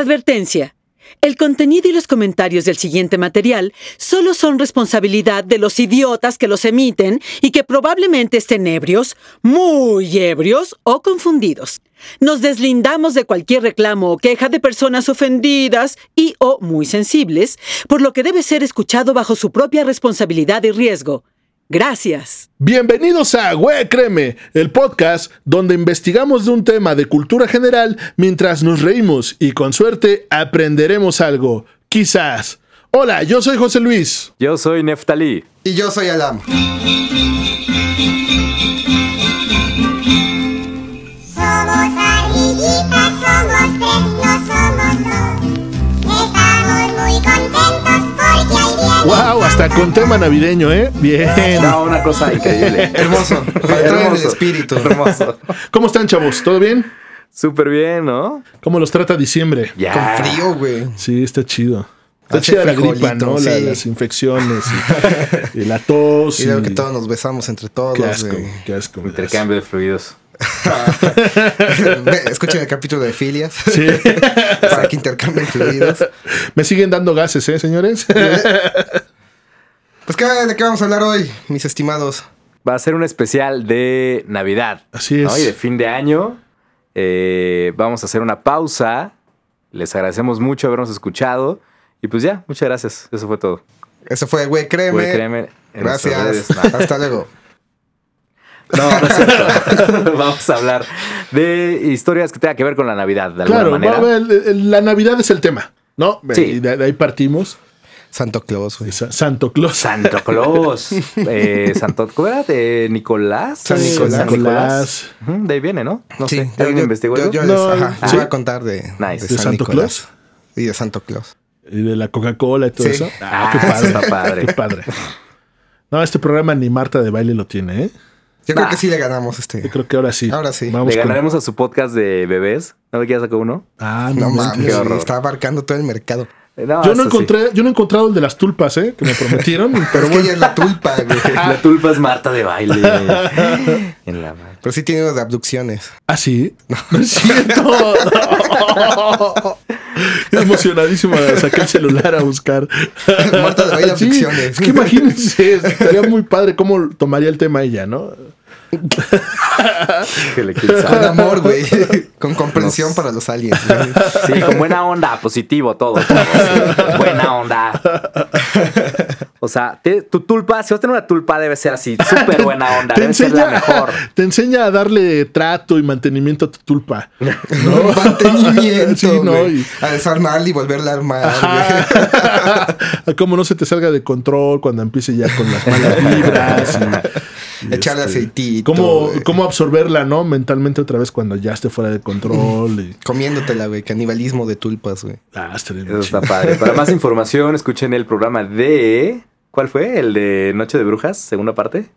Advertencia. El contenido y los comentarios del siguiente material solo son responsabilidad de los idiotas que los emiten y que probablemente estén ebrios, muy ebrios o confundidos. Nos deslindamos de cualquier reclamo o queja de personas ofendidas y o muy sensibles, por lo que debe ser escuchado bajo su propia responsabilidad y riesgo. Gracias. Bienvenidos a Güey Créeme, el podcast donde investigamos de un tema de cultura general mientras nos reímos y con suerte aprenderemos algo. Quizás. Hola, yo soy José Luis. Yo soy Neftalí. Y yo soy Alam. Somos ardillitas, hasta con tema navideño, ¿eh? Bien. No, una cosa increíble. Hermoso. En el espíritu. Hermoso. ¿Cómo están, chavos? ¿Todo bien? Súper bien, ¿no? ¿Cómo los trata diciembre? Ya. Con frío, güey. Sí, está chido. Está Hace chida la gripa, ¿no? La- las infecciones y, y la tos. Y luego que todos nos besamos entre todos, Qué asco, güey. qué asco. me das. Intercambio de fluidos. Escuchen el capítulo de filias. Sí. para que intercambien fluidos. Me siguen dando gases, ¿eh, señores? Pues, ¿qué, ¿de qué vamos a hablar hoy, mis estimados? Va a ser un especial de Navidad. Así ¿no? es. Y de fin de año. Eh, vamos a hacer una pausa. Les agradecemos mucho habernos escuchado. Y pues ya, muchas gracias. Eso fue todo. Eso fue, güey, créeme. Güey, créeme, Gracias. No. Hasta luego. No, no es cierto. Vamos a hablar de historias que tengan que ver con la Navidad, de alguna Claro, manera. va- la Navidad es el tema, ¿no? Sí. Y de, de ahí partimos. Santo Claus, güey. Sa- Santo Claus. Santo Claus. Eh, Santo, ¿Cómo era? ¿De Nicolás? San Nicolás. San Nicolás. Ujú, De ahí viene, ¿no? No Sí, sé. yo- ¿Alguien yo- investigó yo, eso? yo No, les, ajá, les sí. voy a contar de, Nice. ¿De San Santo Nicolás. Y de Santo Claus. Y de la Coca-Cola y todo Sí. eso. Ah, qué eso padre. está padre. Qué padre. No, este programa ni Marta de baile lo tiene, ¿eh? Yo creo que sí le ganamos este. Yo creo que ahora sí. Ahora sí. Vamos Le con- ganaremos a su podcast de bebés. ¿No me quieres sacar uno? Ah, No no, mames, qué está abarcando todo el mercado. No, Yo no sí. encontré, yo no he encontrado el de las tulpas, ¿eh? Que me prometieron. Pero es que bueno. ella es la tulpa, güey. La tulpa es Marta de baile. en la madre. Pero sí tiene uno de abducciones. ¿Ah, sí? No es cierto. Emocionadísimo saqué el celular a buscar. Marta de baile Sí, abducciones. Es que imagínense, estaría muy padre cómo tomaría el tema ella, ¿no? Con amor, güey. Con comprensión para los aliens. Sí, con buena onda, positivo, todo. todo, sí. Buena onda. O sea, te- tu tulpa, si vas a tener una tulpa, debe ser así, súper buena onda, Te debe ser la enseña, mejor. te enseña a darle trato y mantenimiento a tu tulpa. Mantenimiento. Sí, no, güey. y- A desarmarla y volverla a armar, cómo no se te salga de control cuando empiece ya con las malas vibras. y- y Echarle este, aceitito. Cómo, absorberla, ¿no? Mentalmente otra vez cuando ya esté fuera de control. Y... Comiéndotela, güey. Canibalismo de tulpas, güey. Ah, estaría Eso está padre. Para más información, escuchen el programa de. ¿Cuál fue? ¿El de Noche de Brujas, segunda parte?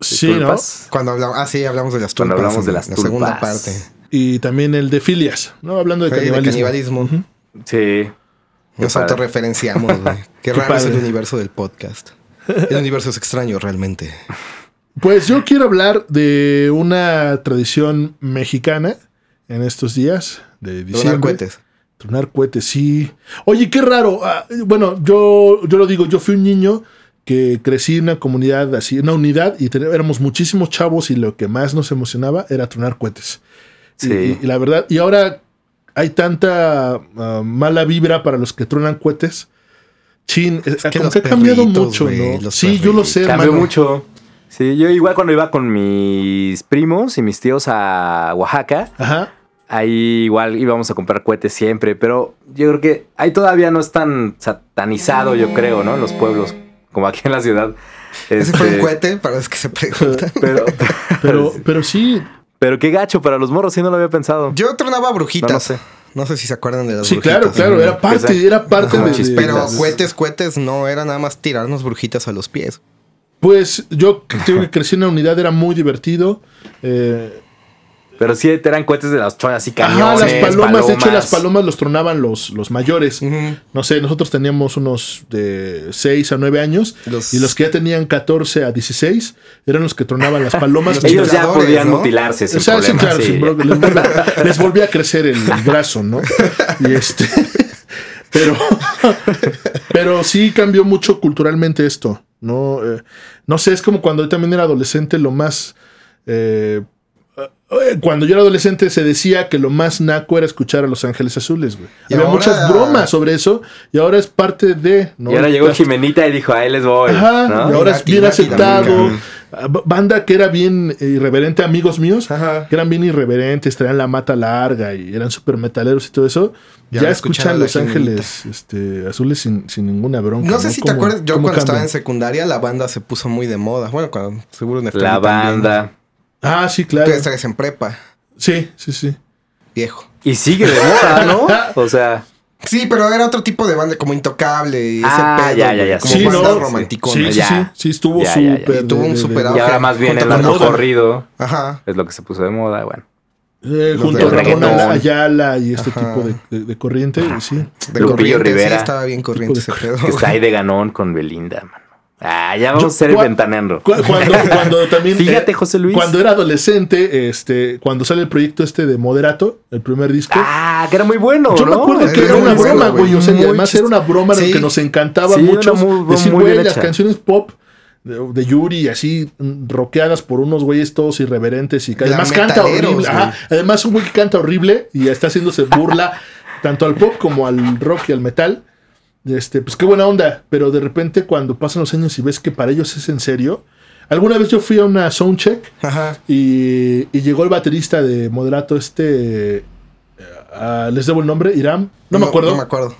Sí, ¿no? Cuando hablamos... Ah, sí, hablamos de las tulpas. Cuando hablamos de en las La segunda parte. Y también el de filias, ¿no? Hablando de Sí, de canibalismo. canibalismo. Sí. Nos Qué autorreferenciamos, güey. Qué raro es el universo del podcast. El universo es extraño, realmente. Pues yo quiero hablar de una tradición mexicana en estos días de diciembre. Donar cohetes. Tronar cohetes, sí. Oye, qué raro. Ah, bueno, yo, yo lo digo, yo fui un niño que crecí en una comunidad así, en una unidad, y teníamos- éramos muchísimos chavos y lo que más nos emocionaba era tronar cohetes. Sí. Y, y la verdad, y ahora hay tanta ah, mala vibra para los que tronan cohetes. Chin, es que como los que ha cambiado mucho, ¿no? los Sí, yo lo sé, Cambió hermano. mucho. Sí, yo igual cuando iba con mis primos y mis tíos a Oaxaca, Ajá. Ahí igual íbamos a comprar cohetes siempre, pero yo creo que ahí todavía no es tan satanizado, yo creo, ¿no? En los pueblos, como aquí en la ciudad. Ese fue un Este, cohete, para los que se preguntan. Pero, Pero, pero sí, pero qué gacho para los morros, sí no lo había pensado. Yo tronaba brujitas. No, no sé. No sé si se acuerdan de las sí, brujitas. claro, claro, era parte, era parte de. Pero cohetes, cohetes no era nada más tirarnos brujitas a los pies. Pues yo que- creo que crecí en una unidad, era muy divertido. eh, Pero sí eran cohetes de las cholas así Ajá, cañones, las palomas, de hecho, las palomas. palomas los tronaban los, los mayores. No sé, nosotros teníamos unos de 6 a 9 años Los- y los que ya tenían 14 a 16 eran los que tronaban las palomas. Los Ellos ya podían ¿no? mutilarse sin O sea, sí, claro, sí. sin les, volvía, les volvía a crecer el brazo, ¿no? Y este. Pero, pero sí cambió mucho culturalmente esto, ¿no? Eh, no sé, es como cuando yo también era adolescente, lo más. eh, cuando yo era adolescente se decía que lo más naco era escuchar a Los Ángeles Azules, güey. Y Había ahora- muchas bromas sobre eso y ahora es parte de. ¿no? Y ahora llegó Jimenita y dijo, ahí les voy. Ajá, ¿no? y ahora es bien aceptado. Ah, Banda que era bien eh, irreverente, amigos míos, Ajá. que eran bien irreverentes, traían la mata larga y eran súper metaleros y todo eso. Ya escuchan Los Ángeles este, Azules sin, sin ninguna bronca. No sé si te ¿Cómo- acuerdas, yo cuando estaba en secundaria la banda se puso muy de moda. Bueno, cuando seguro en La banda. Ah, sí, Tú claro. estás en prepa, Sí, sí, sí. viejo. Y sigue de moda, ¿no? O sea, Sí, pero era otro tipo de banda como Intocable y ese Ah, pedo, ya, ya, ya, como sí, banda ¿no? romanticona. Sí, sí, ya. sí. Sí, estuvo súper. Y tuvo un de- y Ah, ahora más bien el moda. corrido Ajá. es lo que se puso de moda, bueno. eh, junto con Ayala y este Ajá. tipo de, de- de corriente, sí. De Lupillo corriente, Rivera. Sí, estaba bien corriente ese pedo. Que está ahí de ganón con Belinda, mano. Ah, ya vamos Yo- a ser cua- ventaneando. Cu- Cuando, cuando también. Fíjate, eh, José Luis. Cuando era adolescente, este, cuando sale el proyecto este de Moderato, el primer disco. Ah, que era muy bueno, Yo me ¿no? acuerdo que Era una broma, güey. O sea, además era una broma en la Sí. que nos encantaba Sí, mucho. muy- decir, muy güey, las hecha. canciones pop de, de Yuri, así rockeadas por unos güeyes todos irreverentes y que además canta horrible. Ajá. Además, un güey que canta horrible y está haciéndose burla tanto al pop como al rock y al metal. Este, pues qué buena onda, pero de repente cuando pasan los años y ves que para ellos es en serio. Alguna vez yo fui a una soundcheck Ajá. y, y llegó el baterista de Moderato, este. eh, ah, les debo el nombre, Iram. No, me acuerdo. No me acuerdo.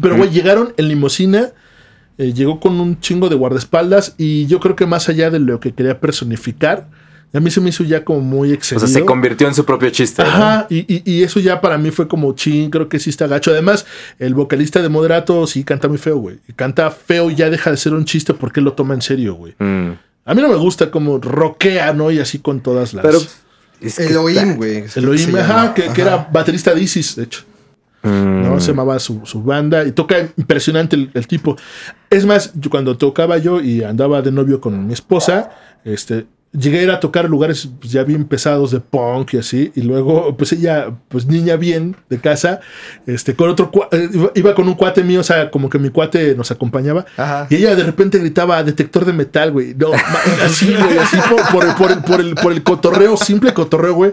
Pero, güey, llegaron en limusina. eh, llegó con un chingo de guardaespaldas. Y yo creo que más allá de lo que quería personificar, a mí se me hizo ya como muy O excesivo. sea, se convirtió en su propio chiste. ¿no? Ajá, y, y- y eso ya para mí fue como ching, creo que sí está gacho. Además, el vocalista de Moderato sí canta muy feo, güey. Canta feo y ya deja de ser un chiste porque él lo toma en serio, güey. Mm. A mí no me gusta como rockea, ¿no? Y así con todas las. Pero es que Elohim, güey. Elohim, se ajá, que, que era baterista de Isis, de hecho. Mm. ¿no? Se llamaba su, su banda y toca impresionante el, el tipo. Es más, yo cuando tocaba yo y andaba de novio con mi esposa, este, llegué a ir a tocar lugares pues, ya bien pesados de punk y así, y luego, pues ella, pues niña bien de casa, este, con otro, eh, iba- con un cuate mío, o sea, como que mi cuate nos acompañaba, Ajá. y ella de repente gritaba detector de metal, güey. No, así, güey, así por, por el- por el, por, el, por el cotorreo, simple cotorreo, güey.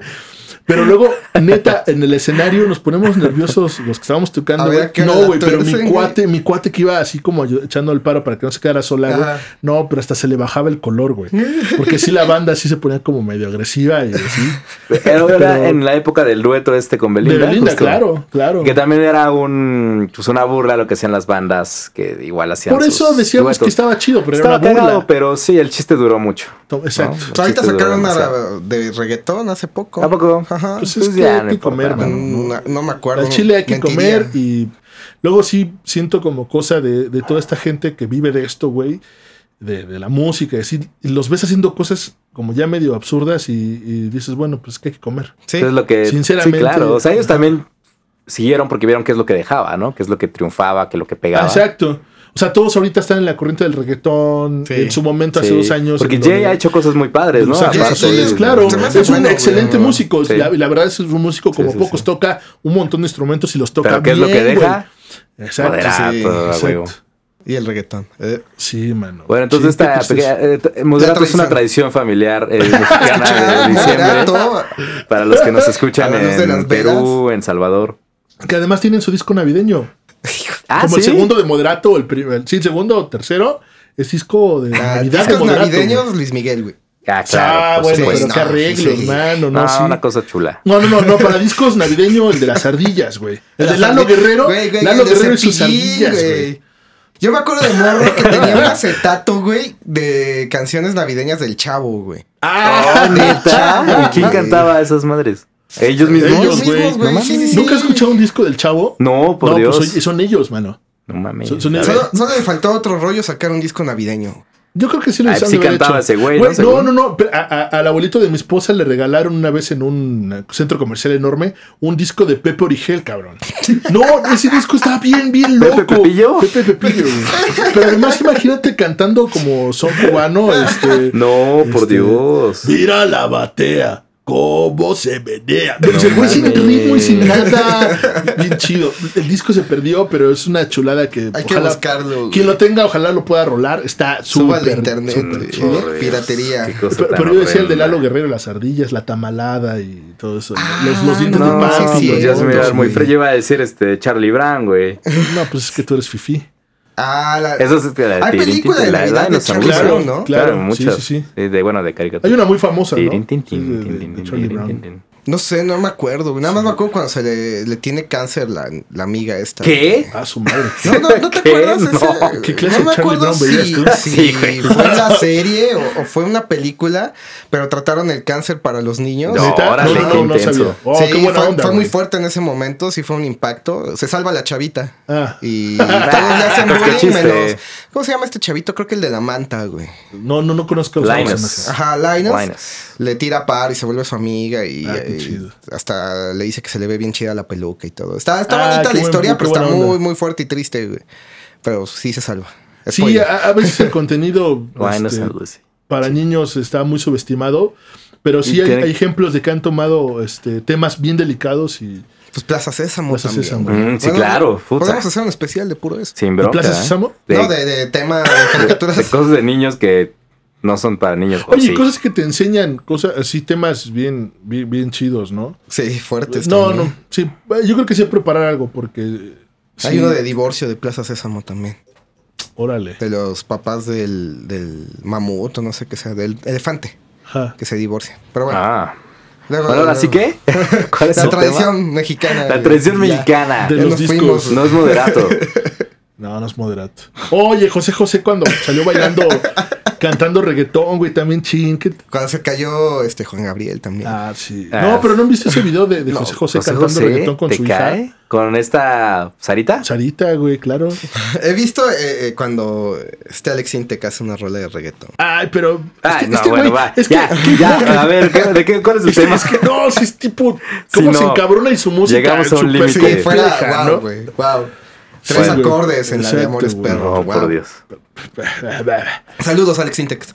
Pero luego, neta, en el escenario nos ponemos nerviosos los que estábamos tocando, A ver, güey. ¿a qué hora No, güey, pero mi cuate, mi cuate que iba así como echando el paro para que no se quedara sola, güey. No, pero hasta se le bajaba el color, güey. Porque sí la banda sí se ponía como medio agresiva y así. Era, era Pero- en la época del dueto este con De Belinda. Belinda, justo. claro, claro. Que también era un, pues una burla lo que hacían las bandas que igual hacían. Por eso sus decíamos duetos. que estaba chido, pero Estaba era una cagado, burla. pero sí, el chiste duró mucho. Exacto. ¿no? Pues ahorita sacaron una de reggaetón hace poco. ¿A poco? Ajá. Pues Pues es ya, que hay no que importa, comer, ¿no? mano. No, no me acuerdo. Al chile hay que Mentiría. comer y luego sí siento como cosa de, de toda esta gente que vive de esto, güey, de, de la música, y así, y los ves haciendo cosas como ya medio absurdas y, y dices, bueno, pues que hay que comer. Sí. Es lo que. Sinceramente- Sí, claro. O sea, ellos también siguieron porque vieron qué es lo que dejaba, ¿no? Qué es lo que triunfaba, qué es lo que pegaba. Exacto. O sea, todos ahorita están en la corriente del reggaetón. Sí. En su momento, hace Sí, dos años. Porque Jay donde- ha hecho cosas muy padres, ¿no? Azules, sí, claro. Es un excelente músico. Sí. La, y la verdad es un músico como sí, pocos. sí. Toca un montón de instrumentos y los toca Pero ¿qué es lo que bien, deja? Exacto. Moderato, exacto. Y el reggaetón. Eh, Sí, mano. Bueno, entonces Sí, esta pues, pequeña, eh, t- Moderato La es una tradición familiar eh, mexicana de diciembre. Moderato. Para los que nos escuchan en Perú, en Salvador. Que además tienen su disco navideño. Ah, como el segundo de Moderato, el, primer, sí, el segundo o tercero, es disco de Ah, Navidad de discos Moderato. navideños, güey. Luis Miguel, güey. Ah, Ah, claro. bueno, sí, pero supuesto. qué no, arreglos, sí. mano, no, No, sí. una cosa chula. No, no, no, no, para discos navideño, el de las ardillas, güey. El de Lalo Guerrero, Güey, güey, Lalo Guerrero y sus ardillas, güey. Yo me acuerdo de morro que tenía un acetato, güey, de canciones navideñas del chavo, güey. Ah, ¿Neta? ¿Y quién güey. cantaba esas madres? ¿Ellos mismos? Ellos, Ellos mismos, güey. No Sí, sí, sí. ¿Nunca has escuchado un disco del chavo? No, por no, Dios. pues son, ellos, mano. no mames. Son-. Solo, solo le faltó otro rollo sacar un disco navideño. Yo creo que sí lo hicieron sí de haber cantaba hecho. ese güey, ¿no? no, no, no. pero a- a- al abuelito de mi esposa le regalaron una vez en un centro comercial enorme un disco de Pepe Origel, cabrón. No, ese disco estaba bien, bien loco. ¿Pepe Pepillo? Pepe Pepillo. güey. Pero además imagínate cantando como son cubano. Este, No, por Este, Dios. Mira la batea. ¿Cómo se menea? Pero el güey sin ritmo y sin nada. Bien chido. El disco se perdió, pero es una chulada que. Hay que buscarlo, Quien lo tenga, ojalá lo pueda rolar. Está Suba súper. al internet. chido. Dios, Piratería. Pero, yo decía el de. Lalo Guerrero, las ardillas, la tamalada y todo eso. los, los dientes No, de pan. sí, pues ya se me muy frío. Yo iba a decir este Charlie Brown, güey. No, pues es que tú eres fifi. Ah, la... Eso es este, la Hay película de la- Navidad la- de Charlie. Brown, ¿no? Claro, Claro, muchas. sí, sí, sí. De, bueno, de caricatura. Hay una muy famosa, ¿no? Sí. No sé, no me acuerdo. Nada más me acuerdo cuando se le, le tiene cáncer la, la amiga esta. ¿Qué? Ah, su madre. No, no, ¿no te ¿Qué? acuerdas? No. Ese- ¿Qué clase no me acuerdo Brown si, si Sí, güey. fue en la serie o, o fue una película, pero trataron el cáncer para los niños. No, órale, no, qué intenso. Oh, Sí, qué buena fue, onda. fue muy fuerte en ese momento, sí fue un impacto. Se salva la chavita. Ah. Y todos le hacen Pues bullying, chiste. menos- ¿Cómo se llama este chavito? Creo que el de la manta, güey. No, no, no conozco Linus. Ajá, Linus. Linus. Le tira par y se vuelve su amiga y, Ah, chido. hasta le dice que se le ve bien chida la peluca y todo. Está, está Ah, bonita la buen- historia, qué pero está onda. muy, muy fuerte y triste, güey. Pero sí se salva. Sí, Spoiler. a, a veces el contenido Linus este, para niños está muy subestimado, pero sí hay, hay ejemplos de que han tomado este, temas bien delicados y Pues Plaza Sésamo Plaza también. Sésamo. Mm, sí, claro, puta. Podemos hacer un especial de puro eso. Sin bronca. Plaza ¿eh? Sésamo? De, no, de, de tema de caricaturas. de cosas de niños que no son para niños. Oye, sí. cosas que te enseñan, cosas así, temas bien, bien, bien chidos, ¿no? sí, fuertes. No, también. no, sí, yo creo que sí preparar algo porque... Hay sí, uno de divorcio de Plaza Sésamo también. Órale. De los papás del, del mamut o no sé qué sea, del elefante Ajá. que se divorcia. Pero bueno. Ah. luego- Bueno, ahora sí que. ¿Cuál es La tradición tema? mexicana. La tradición Ya. mexicana. De los nos discos. fuimos. No es moderato. No, no es moderato. Oye, José José cuando salió bailando, cantando reggaetón, güey, también chin. ¿qué- Cuando se cayó este Juan Gabriel también. Ah, sí. Ah, no, pero ¿no han visto ese video de, de No, José José José cantando José, reggaetón con ¿te su cae? hija? ¿Con esta Sarita? Sarita, güey, claro. He visto eh, eh, cuando este Alex Intec hace una rola de reggaetón. Ay, pero. Ay, este- no, este bueno, güey, va. Es que, ya. A ver, ¿qué- ¿de qué, ¿cuál es el tema? es que no, si es tipo. ¿Cómo se no. encabrona y su música? Llegamos a un límite. Sí, Sí, fuera, wow, ¿no? güey, wow. Tres Bueno, acordes en la de Amores güey. Perros. No, wow. por Dios. Saludos, Alex Intec.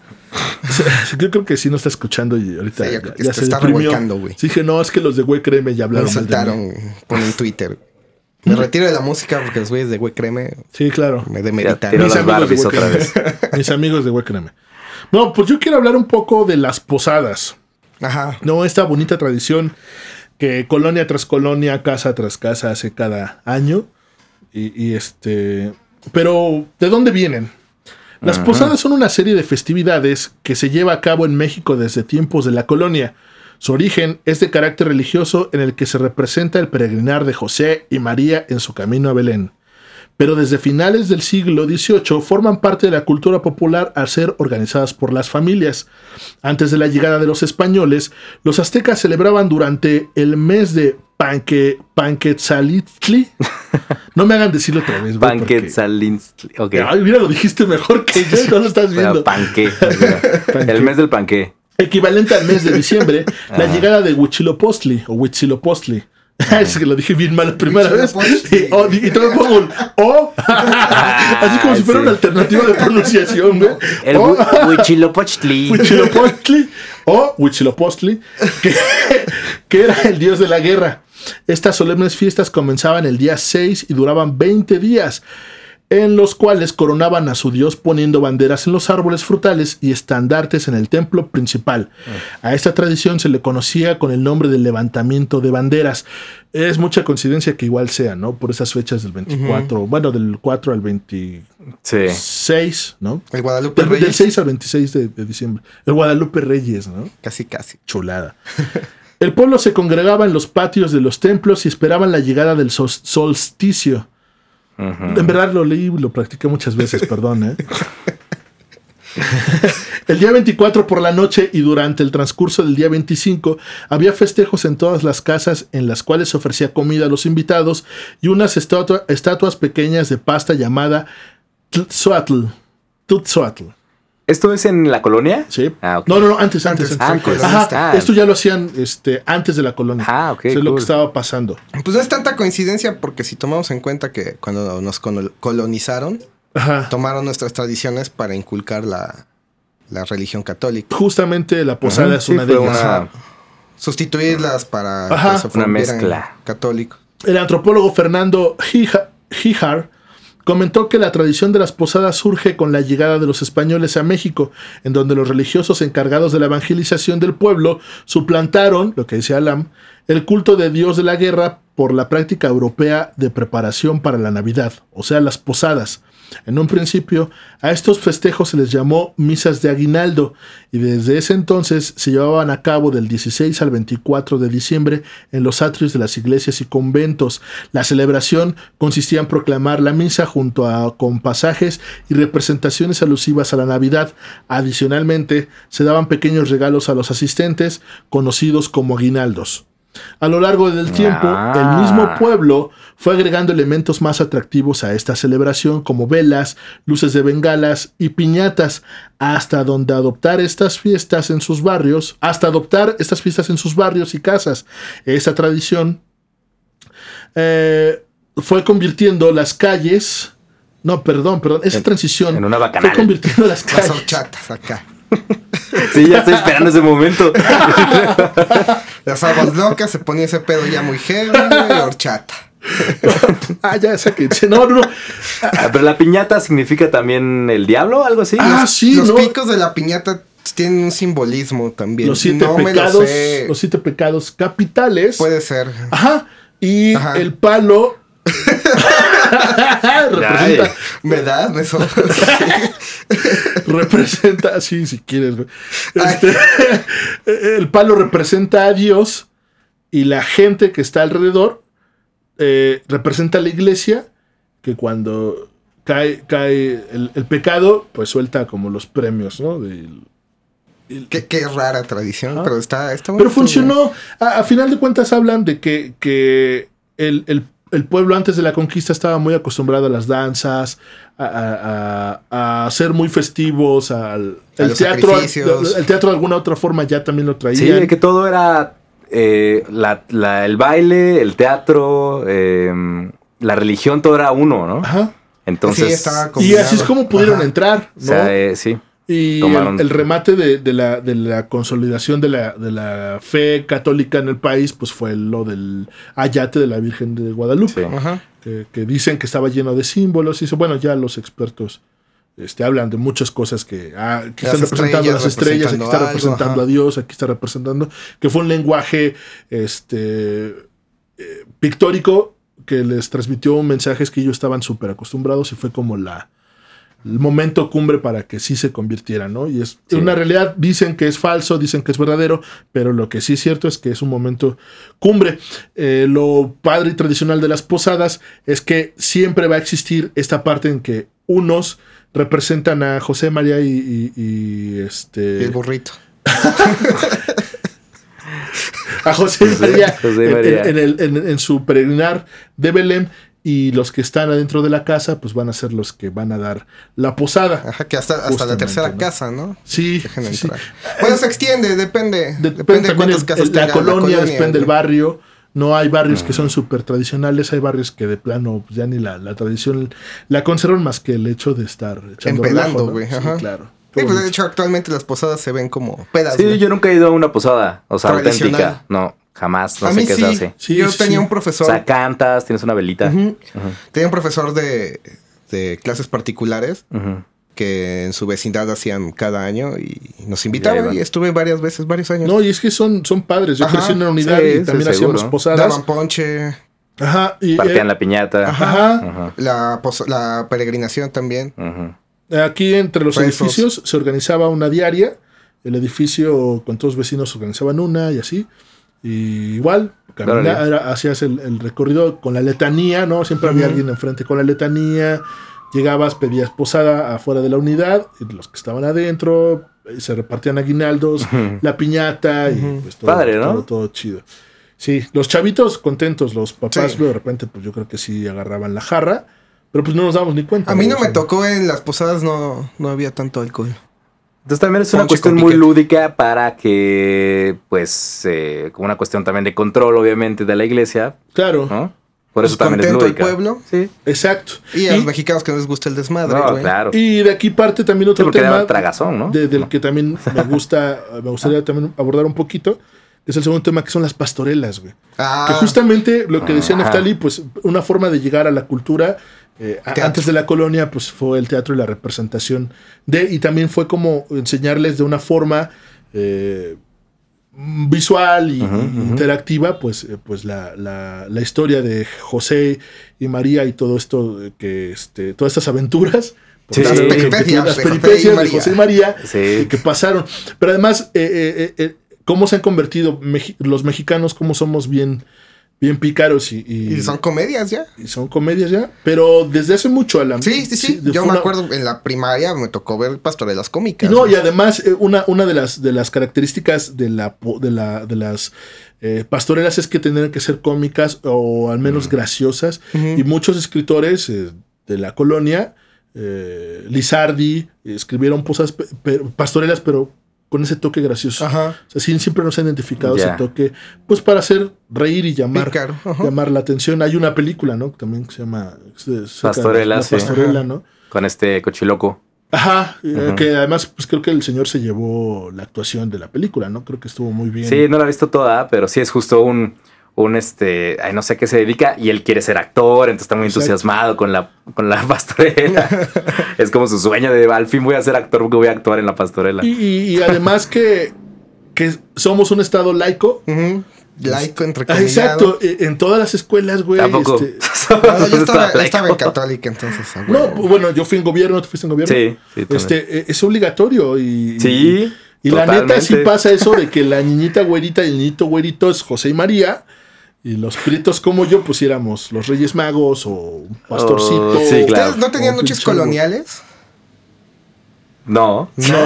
Yo creo que sí no está escuchando y ahorita Sí, yo ya, creo que ya se se está revolcando, güey. Sí, dije, no, es que los de güey créeme ya hablaron de mí. saltaron por en Twitter. Me retiro de la música porque los güeyes de güey créeme Sí, claro. me demeritan. Mis las amigos de otra vez. Mis amigos de güey créeme. No, pues yo quiero hablar un poco de las posadas. Ajá. No, esta bonita tradición que colonia tras colonia, casa tras casa hace cada año. Y, y este. Pero, ¿de dónde vienen? Las posadas son una serie de festividades que se lleva a cabo en México desde tiempos de la colonia. Su origen es de carácter religioso en el que se representa el peregrinar de José y María en su camino a Belén. Pero desde finales del siglo XVIII forman parte de la cultura popular al ser organizadas por las familias. Antes de la llegada de los españoles, los aztecas celebraban durante el mes de Panque, Panquetzalitli. No me hagan decirlo otra vez. Panquetzalintli. Ok. Ay, mira, lo dijiste mejor que yo, no lo estás Pero viendo. panque. El mes del panque. Equivalente al mes de diciembre, la llegada de Huitzilopochtli o Huitzilopochtli. Es que lo dije bien mal la primera vez. Y, oh, y todo pongo un O. Así como si fuera sí. una alternativa de pronunciación, güey. El O- hu- Huichilopochtli. Huitzilopochtli o Huitzilopochtli, que, que era el dios de la guerra. Estas solemnes fiestas comenzaban el día 6 y duraban 20 días, en los cuales coronaban a su dios poniendo banderas en los árboles frutales y estandartes en el templo principal. A esta tradición se le conocía con el nombre del levantamiento de banderas. Es mucha coincidencia que igual sea, ¿no? Por esas fechas del 24, bueno, del 4 al 26, Sí. ¿no? El Guadalupe Del, del Reyes. 6 al 26 de, de diciembre. El Guadalupe Reyes, ¿no? Casi, casi. Chulada. El pueblo se congregaba en los patios de los templos y esperaban la llegada del sol- solsticio. En verdad lo leí y lo practiqué muchas veces, perdón. ¿eh? el día 24 por la noche y durante el transcurso del día 25 había festejos en todas las casas en las cuales se ofrecía comida a los invitados y unas estatua- estatuas pequeñas de pasta llamada. Tzotl. ¿Esto es en la colonia? Sí. Ah. No, no, no, antes, antes. Antes, antes. antes. Ajá, Ah. esto ya lo hacían este, antes de la colonia. Ah, ok, Eso es lo que estaba pasando. Pues no es tanta coincidencia porque si tomamos en cuenta que cuando nos colo- colonizaron, Ajá. tomaron nuestras tradiciones para inculcar la, la religión católica. Justamente la posada es sí, una de ellas. una- Sustituirlas para Ajá. que se Una mezcla. católicos. El antropólogo Fernando Hija- Híjar comentó que la tradición de las posadas surge con la llegada de los españoles a México, en donde los religiosos encargados de la evangelización del pueblo suplantaron, lo que decía Alam, el culto de Dios de la guerra por la práctica europea de preparación para la Navidad, o sea, las posadas. En un principio, a estos festejos se les llamó misas de aguinaldo y desde ese entonces se llevaban a cabo del 16 al 24 de diciembre en los atrios de las iglesias y conventos. La celebración consistía en proclamar la misa junto a con pasajes y representaciones alusivas a la Navidad. Adicionalmente, se daban pequeños regalos a los asistentes, conocidos como aguinaldos. A lo largo del tiempo, Ah. el mismo pueblo fue agregando elementos más atractivos a esta celebración como velas, luces de bengalas y piñatas, hasta donde adoptar estas fiestas en sus barrios, hasta adoptar estas fiestas en sus barrios y casas. Esa tradición eh, fue convirtiendo las calles, no, perdón, perdón, esa En- transición en una fue convirtiendo las Las calles. horchatas acá. Sí, ya estoy esperando ese momento. Las aguas locas, se ponía ese pedo ya muy heavy, güey, horchata. Ah, ya, sáquense. No, no, no. Ah, Pero la piñata significa también el diablo, algo así. Ah, sí, Los ¿no? picos de la piñata tienen un simbolismo también. Los siete no me lo pecados, sé. los siete pecados capitales. Puede ser. Ajá. Y Ajá. el palo representa, ¿Me das? ¿Me sobra? representa, sí, si quieres. Este, el palo representa a Dios y la gente que está alrededor eh, representa a la iglesia que cuando cae, cae el, el pecado, pues suelta como los premios, ¿no? Qué, qué rara tradición, pero está, está Pero funcionó. A, a final de cuentas hablan de que, que el, el- el pueblo antes de la conquista estaba muy acostumbrado a las danzas, a, a- a- a ser muy festivos, al el teatro. El teatro de alguna otra forma ya también lo Sí, traían. de que todo era eh, la- la- el baile, el teatro, eh, la religión, todo era uno, ¿no? Ajá. Entonces, Sí, estaba Y así es como pudieron Ajá. entrar, o ¿no? sea, eh, sí. Y el, el remate de, de la, de la consolidación de la, de la fe católica en el país, pues fue lo del ayate de la Virgen de Guadalupe. Sí. Que, que dicen que estaba lleno de símbolos. Y eso, bueno, ya los expertos este, hablan de muchas cosas que ah, aquí Las están representando estrellas las estrellas, aquí está representando representando algo, a Dios, aquí está representando, que fue un lenguaje este, eh, pictórico que les transmitió mensajes que ellos estaban súper acostumbrados y fue como la el momento cumbre para que sí se convirtieran, ¿no? Y es Sí. una realidad, dicen que es falso, dicen que es verdadero, pero lo que sí es cierto es que es un momento cumbre. Eh, lo padre y tradicional de las posadas es que siempre va a existir esta parte en que unos representan a José María y, y- y, este el burrito. a José María, José en- María. En, en el- en- en su peregrinar de Belén y los que están adentro de la casa pues van a ser los que van a dar la posada. Ajá, que hasta, hasta la tercera ¿no? casa, ¿no? Sí, Dejen sí, sí. entrar. Bueno, se extiende, depende. Depende, Depende, de cuántas el- casas el- la, tenga colonia, depende del barrio. No hay barrios que son súper tradicionales, hay barrios que de plano pues, ya ni la, la tradición la conservan más que el hecho de estar echando Empedando, ¿no? güey, Sí, ajá. claro. Sí, pues, de hecho, actualmente las posadas se ven como pedas. Sí, yo nunca he ido a una posada, o sea, auténtica. No, jamás, no a sé mí qué sí. se hace. Sí, yo sí, tenía sí. un O profesor. sea, cantas, tienes una velita. Ujú. Tenía un profesor de, de clases particulares que en su vecindad hacían cada año y nos invitaban y estuve varias veces, varios años. No, y es que son, son padres. Yo Ajá, crecí en una unidad sí, y sí, también hacíamos posadas. Daban ponche, Ajá. Y, Partían eh, la piñata. Ajá. Ajá. la, peregrinación también. Aquí entre los edificios se organizaba una diaria. El edificio con todos los vecinos organizaban una y así. Y igual, camina- Órale. era- hacías el, el recorrido con la letanía, ¿no? Siempre había alguien enfrente con la letanía. Llegabas, pedías posada afuera de la unidad. Y los que estaban adentro eh, se repartían aguinaldos, la piñata y pues todo, Padre, ¿no? todo, todo chido. Sí, los chavitos contentos, los papás Sí. de repente pues yo creo que sí agarraban la jarra, pero pues no nos damos ni cuenta. A mí no me tocó en las posadas, no, no había tanto alcohol. Entonces también es una Ponche cuestión muy lúdica para que, pues, eh, como una cuestión también de control, obviamente, de la iglesia, Claro, ¿no? Por eso Pues también es contento el lúdica. pueblo. Sí. exacto. Y a los mexicanos que no les gusta el desmadre, No, güey. claro. Y de aquí parte también otro Sí, porque tema daba tragazón, ¿no? de- del que también me gusta, me gustaría también abordar un poquito, es el segundo tema, que son las pastorelas, güey. Ah, Que justamente lo que decía Ajá. Neftali, pues una forma de llegar a la cultura eh, a- Teatro. antes de la colonia, pues fue el teatro y la representación de, y también fue como enseñarles de una forma eh, visual y, interactiva, pues, eh, pues la, la- la historia de José y María y todo esto, que este, todas estas aventuras. Sí. Las que- peripecias las de José y peripecias de María. José y María Sí. eh, que pasaron. Pero además, cómo se han convertido los mexicanos, cómo somos bien, bien pícaros y, y- Y son comedias ya. y son comedias ya. Pero desde hace mucho, Alan. Sí, sí, sí. de- Yo me una- acuerdo en la primaria me tocó ver pastorelas Y cómicas. no, y además, eh, una, una de las de las características de la de la de las eh, pastorelas es que tendrían que ser cómicas o al menos graciosas. Ujú. Y muchos escritores eh, de la colonia, eh, Lizardi, escribieron posas, pe- pe- pastorelas, pero con ese toque gracioso. Ajá. O sea, siempre nos han identificado ese toque, pues para hacer reír y llamar, llamar la atención. Hay una película, ¿no? También que se llama se- se- Pastorela, La sí. Pastorela. ¿no? Con este cochiloco. Ajá, eh, que además, pues creo que el señor se llevó la actuación de la película, ¿no? Creo que estuvo muy bien. Sí, no la he visto toda, pero sí es justo un, un este, ay, no sé a qué se dedica y él quiere ser actor, entonces está muy Exacto. entusiasmado con la, con la pastorela. es como su sueño de al fin voy a ser actor porque voy a actuar en la pastorela. Y, y- y además que, que somos un estado laico. Laico, entre Ah, Exacto, eh, en todas las escuelas, güey. Tampoco. este- No, yo estaba, en católica entonces. a no, bueno, yo fui en gobierno, tú fuiste en gobierno. Sí, sí, también. este, eh, es obligatorio y... Sí, Y la neta sí pasa eso de que la niñita güerita y el niñito güerito es José y María. Y los prietos como yo, pues éramos los Reyes Magos o un pastorcito. Oh, sí, claro. ¿Ustedes no tenían noches coloniales? No. No.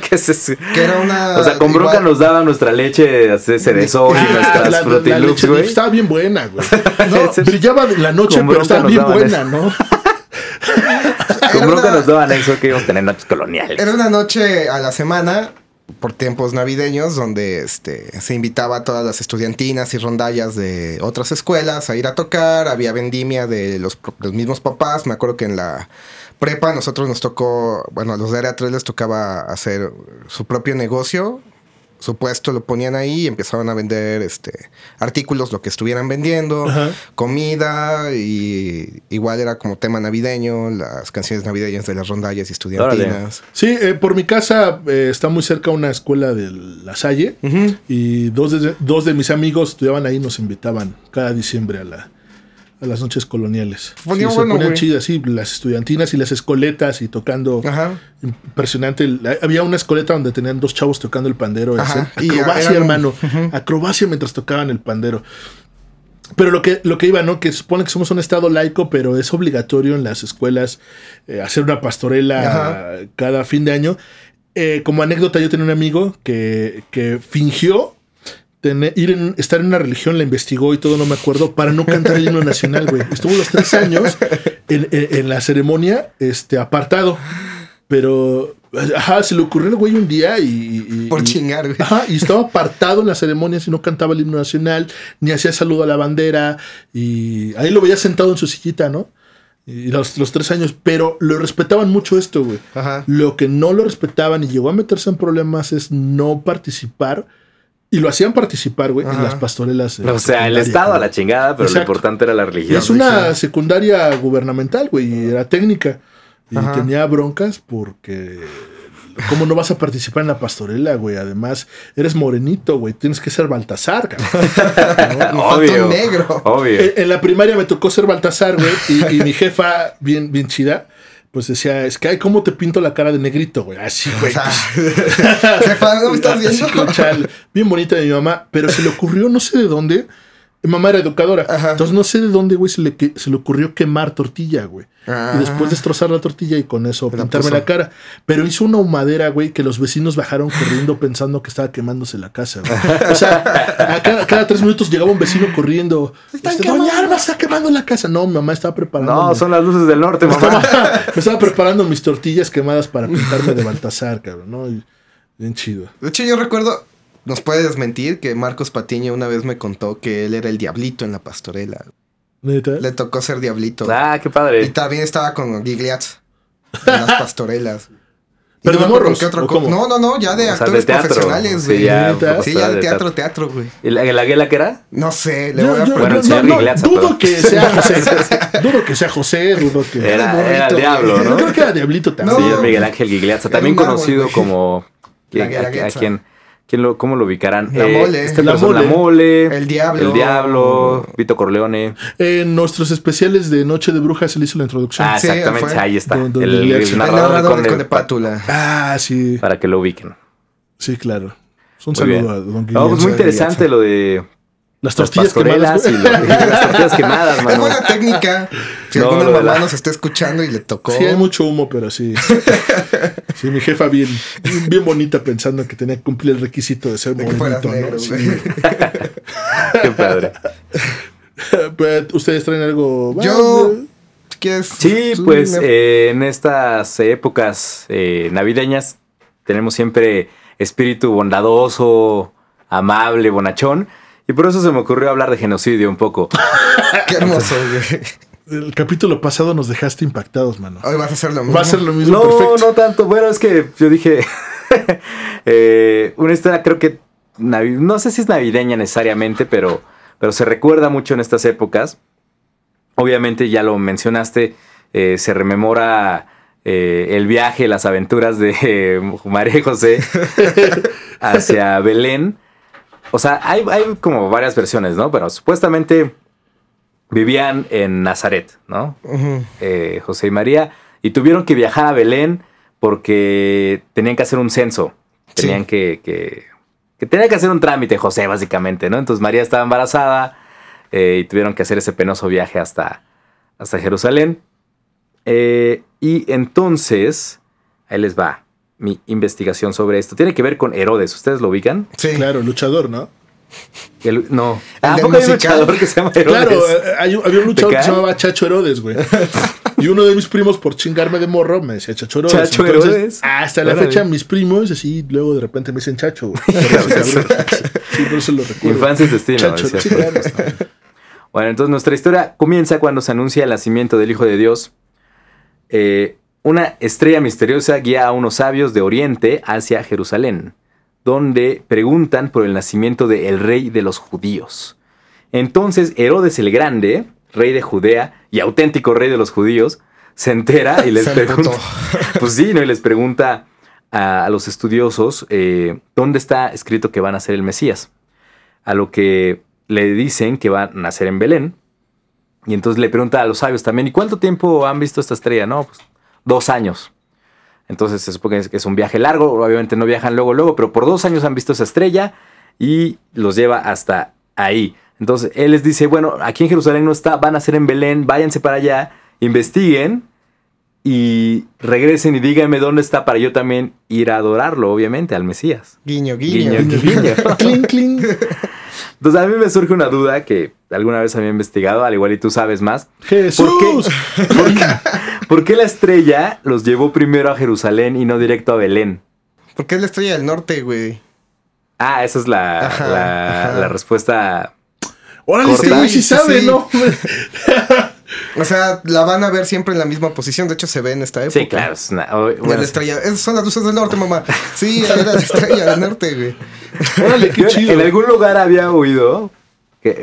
¿Qué es eso? Que era una. O sea, con bronca igual- nos daban nuestra leche de cerezón y Ah, nuestras la- frutilux, leche güey. Estaba bien buena, güey. Ese- Brillaba de la noche, Con pero estaba nos bien buena, eso. ¿no? Con bronca una- nos daban eso que íbamos a tener noches coloniales. Era una noche a la semana por tiempos navideños donde este, se invitaba a todas las estudiantinas y rondallas de otras escuelas a ir a tocar. Había vendimia de los, los mismos papás. Me acuerdo que en la prepa nosotros nos tocó, bueno, a los de área 3 les tocaba hacer su propio negocio. Su puesto lo ponían ahí y empezaban a vender este, artículos, lo que estuvieran vendiendo, Ajá. comida y igual era como tema navideño, las canciones navideñas de las rondallas y estudiantinas. Sí, eh, por mi casa eh, está muy cerca una escuela de La Salle. Y dos de, dos de mis amigos estudiaban ahí y nos invitaban cada diciembre a, la, a las noches coloniales. Ponía Sí, bueno, se ponían chidas, sí, las estudiantinas y las escoletas y tocando. Ajá. Impresionante. Había una escoleta donde tenían dos chavos tocando el pandero. Y Acrobacia, hermano. Acrobacia mientras tocaban el pandero. Pero lo que, lo que iba, ¿no? Que supone que somos un estado laico, pero es obligatorio en las escuelas eh, hacer una pastorela Ajá. cada fin de año. Eh, como anécdota, yo tenía un amigo que, que fingió tener, ir en, estar en una religión, la investigó y todo, no me acuerdo, para no cantar el himno nacional, güey. Estuvo los tres años en, en- en la ceremonia este, apartado. Pero, ajá, se le ocurrió al güey un día y... y- Por chingar, güey. Ajá, y estaba apartado en la ceremonia si no cantaba el himno nacional, ni hacía saludo a la bandera, y ahí lo veía sentado en su sillita, ¿no? Y los, los tres años, pero lo respetaban mucho esto, güey. Ajá. Lo que no lo respetaban y llegó a meterse en problemas es no participar, y lo hacían participar, güey, en las pastorelas. eh, O sea, el Estado a la chingada, pero Exacto. lo importante era la Y religión. es una secundaria gubernamental, güey, y era técnica. Y Ajá. tenía broncas porque. ¿Cómo no vas a participar en la pastorela, güey? Además, eres morenito, güey. Tienes que ser Baltasar, cabrón. Falta Obvio. un negro. Obvio. en, en la primaria me tocó ser Baltasar, güey. Y, y mi jefa, bien, bien chida, pues decía: Es que, ay, ¿cómo te pinto la cara de negrito, güey? Así, O güey. sea, jefa, ¿no me estás Así viendo? chal, bien bonita de mi mamá, pero se le ocurrió, no sé de dónde, mamá era educadora. Ajá. Entonces no sé de dónde, güey, se le, que- se le ocurrió quemar tortilla, güey. Ah. Y después destrozar la tortilla y con eso la pintarme puso. la cara. Pero hizo una humadera, güey, que los vecinos bajaron corriendo pensando que estaba quemándose la casa, güey. O sea, a cada, cada tres minutos llegaba un vecino corriendo. Están Este, quemando. Doña Alba está quemando la casa. No, mi mamá estaba preparando. No, son las luces del norte, mamá. estaba, me estaba preparando mis tortillas quemadas para pintarme de Baltasar, cabrón, ¿no? Y- bien chido. De hecho, yo recuerdo, nos puede desmentir que Marcos Patiño una vez me contó que él era el diablito en la pastorela. ¿Neta? Le tocó ser diablito. Ah, qué Y padre. también estaba con Gigliatz en las pastorelas. Y ¿Pero no morros, qué otro o co- cómo? No, no, no, ya de O sea, actores de teatro. profesionales, Sí, ya, ya de teatro, teatro, güey. ¿Y la, la guela que era? No sé, le Yo- voy a yo- Bueno, el no, señor no, dudo pero- que sea José. dudo que sea José, dudo que. Era, burrito, era el diablo, ¿no? creo que era Diablito también. Sí, Miguel Ángel Gigliazza, Era también árbol, conocido como... La ¿A, a-. quién, quién lo, ¿Cómo lo ubicarán? La Mole. Este La persona- la Mole. El Diablo. El Diablo. Vito Corleone. En nuestros especiales de Noche de Brujas se le hizo la introducción. Ah, Sí, exactamente. fue. Ahí está. Don- don el, el El narrador, Conde Conde Pátula. Ah, sí. Para que lo ubiquen. Sí, claro. Un Muy saludo bien. a Don No, pues Guillermo. muy interesante lo de Las las tortillas quemadas. y, lo- y las tortillas quemadas, Es mano. buena técnica. Si No, alguna mamá nos está escuchando y le tocó. Sí, hay mucho humo, pero sí. Sí, mi jefa bien, bien bonita pensando que tenía que cumplir el requisito de ser de que bonito. negro, ¿no? Sí. Qué padre. ¿Ustedes traen algo más? Yo- quieres, Sí, pues me- eh, en estas épocas eh, navideñas tenemos siempre espíritu bondadoso, amable, bonachón. Y por eso se me ocurrió hablar de genocidio un poco. Qué hermoso, güey. El capítulo pasado nos dejaste impactados, mano. Hoy vas a hacer lo mismo. Va a ser lo mismo, No, perfecto. no tanto. Bueno, es que yo dije eh, una historia creo que no sé si es navideña necesariamente, pero, pero se recuerda mucho en estas épocas. Obviamente ya lo mencionaste, eh, se rememora eh, el viaje, las aventuras de eh, María y José hacia Belén. O sea, hay, hay como varias versiones, ¿no? Pero supuestamente vivían en Nazaret, ¿no? Eh, José y María, y tuvieron que viajar a Belén porque tenían que hacer un censo. Sí. Tenían que, que, que tenían que hacer un trámite, José, básicamente, ¿no? Entonces María estaba embarazada eh, y tuvieron que hacer ese penoso viaje hasta, hasta Jerusalén. Eh, y entonces, ahí les va mi investigación sobre esto. Tiene que ver con Herodes, ¿ustedes lo ubican? Sí. Claro, luchador, ¿no? El- no. ¿El ¿A del poco hay un luchador que se llama Herodes? Claro, eh, hay había un luchador ¿Te que se llamaba Chacho Herodes, güey. Y uno de mis primos, por chingarme de morro, me decía Chacho Herodes. Chacho Entonces, Herodes. Hasta la Órale. fecha, mis primos, así, luego de repente me dicen Chacho, güey. Sí, por eso lo recuerdo. Infancia es destino. Chacho, decía sí, Herodes. claro. Bueno, entonces nuestra historia comienza cuando se anuncia el nacimiento del Hijo de Dios. Eh, una estrella misteriosa guía a unos sabios de Oriente hacia Jerusalén, donde preguntan por el nacimiento del rey de los judíos. Entonces Herodes el Grande, rey de Judea y auténtico rey de los judíos, se entera y les pregunta, pues sí, ¿no? Y les pregunta a, a los estudiosos eh, dónde está escrito que van a ser el Mesías. A lo que le dicen que va a nacer en Belén. Y entonces le pregunta a los sabios también, ¿y cuánto tiempo han visto esta estrella? No, pues dos años. Entonces se supone que es un viaje largo, obviamente no viajan luego, luego, pero por dos años han visto esa estrella y los lleva hasta ahí. Entonces él les dice, bueno, aquí en Jerusalén no está, van a ser en Belén, váyanse para allá, investiguen y regresen y díganme dónde está para yo también ir a adorarlo, obviamente, al Mesías. Guiño, guiño. Guiño, guiño. cling, cling. Entonces a mí me surge una duda que alguna vez había investigado, al igual y tú sabes más. Jesús. ¿Por qué? ¿Por qué, por qué la estrella los llevó primero a Jerusalén y no directo a Belén? Porque es la estrella del norte, güey. Ah, esa es la, Ajá, la- ajá. la respuesta. Órale, este güey sí sabe, sí. ¿no? O sea, la van a ver siempre en la misma posición. De hecho, se ve en esta época. Sí, claro. es una- bueno, la estrella. Esas son las luces del norte, mamá. Sí, era la estrella del norte, güey. Órale, qué chido. en algún lugar había oído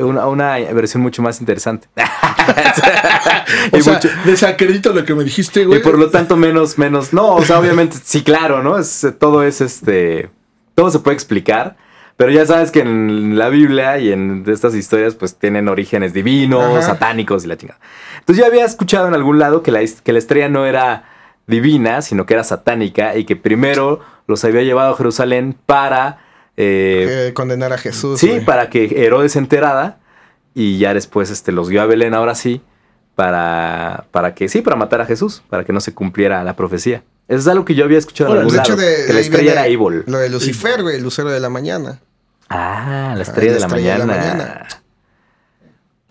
una, una versión mucho más interesante. O y, sea, mucho- desacredito lo que me dijiste, y güey. por lo tanto menos, menos. No, o sea, obviamente, sí, claro, ¿no? Es, todo es este. Todo se puede explicar. Pero ya sabes que en la Biblia y en estas historias, pues tienen orígenes divinos, Ajá. satánicos y la chingada. Entonces yo había escuchado en algún lado que la, que la estrella no era divina, sino que era satánica y que primero los había llevado a Jerusalén para. Eh, condenar a Jesús. sí, para que Herodes se enterara y ya después este, los guió a Belén ahora sí para, para que, sí, para matar a Jesús, para que no se cumpliera la profecía. Eso es algo que yo había escuchado en Órale. algún De hecho, lado, de, que la estrella era Evil. Lo de Lucifer, güey, el lucero de la mañana. Ah, la estrella, la de, la estrella de la mañana.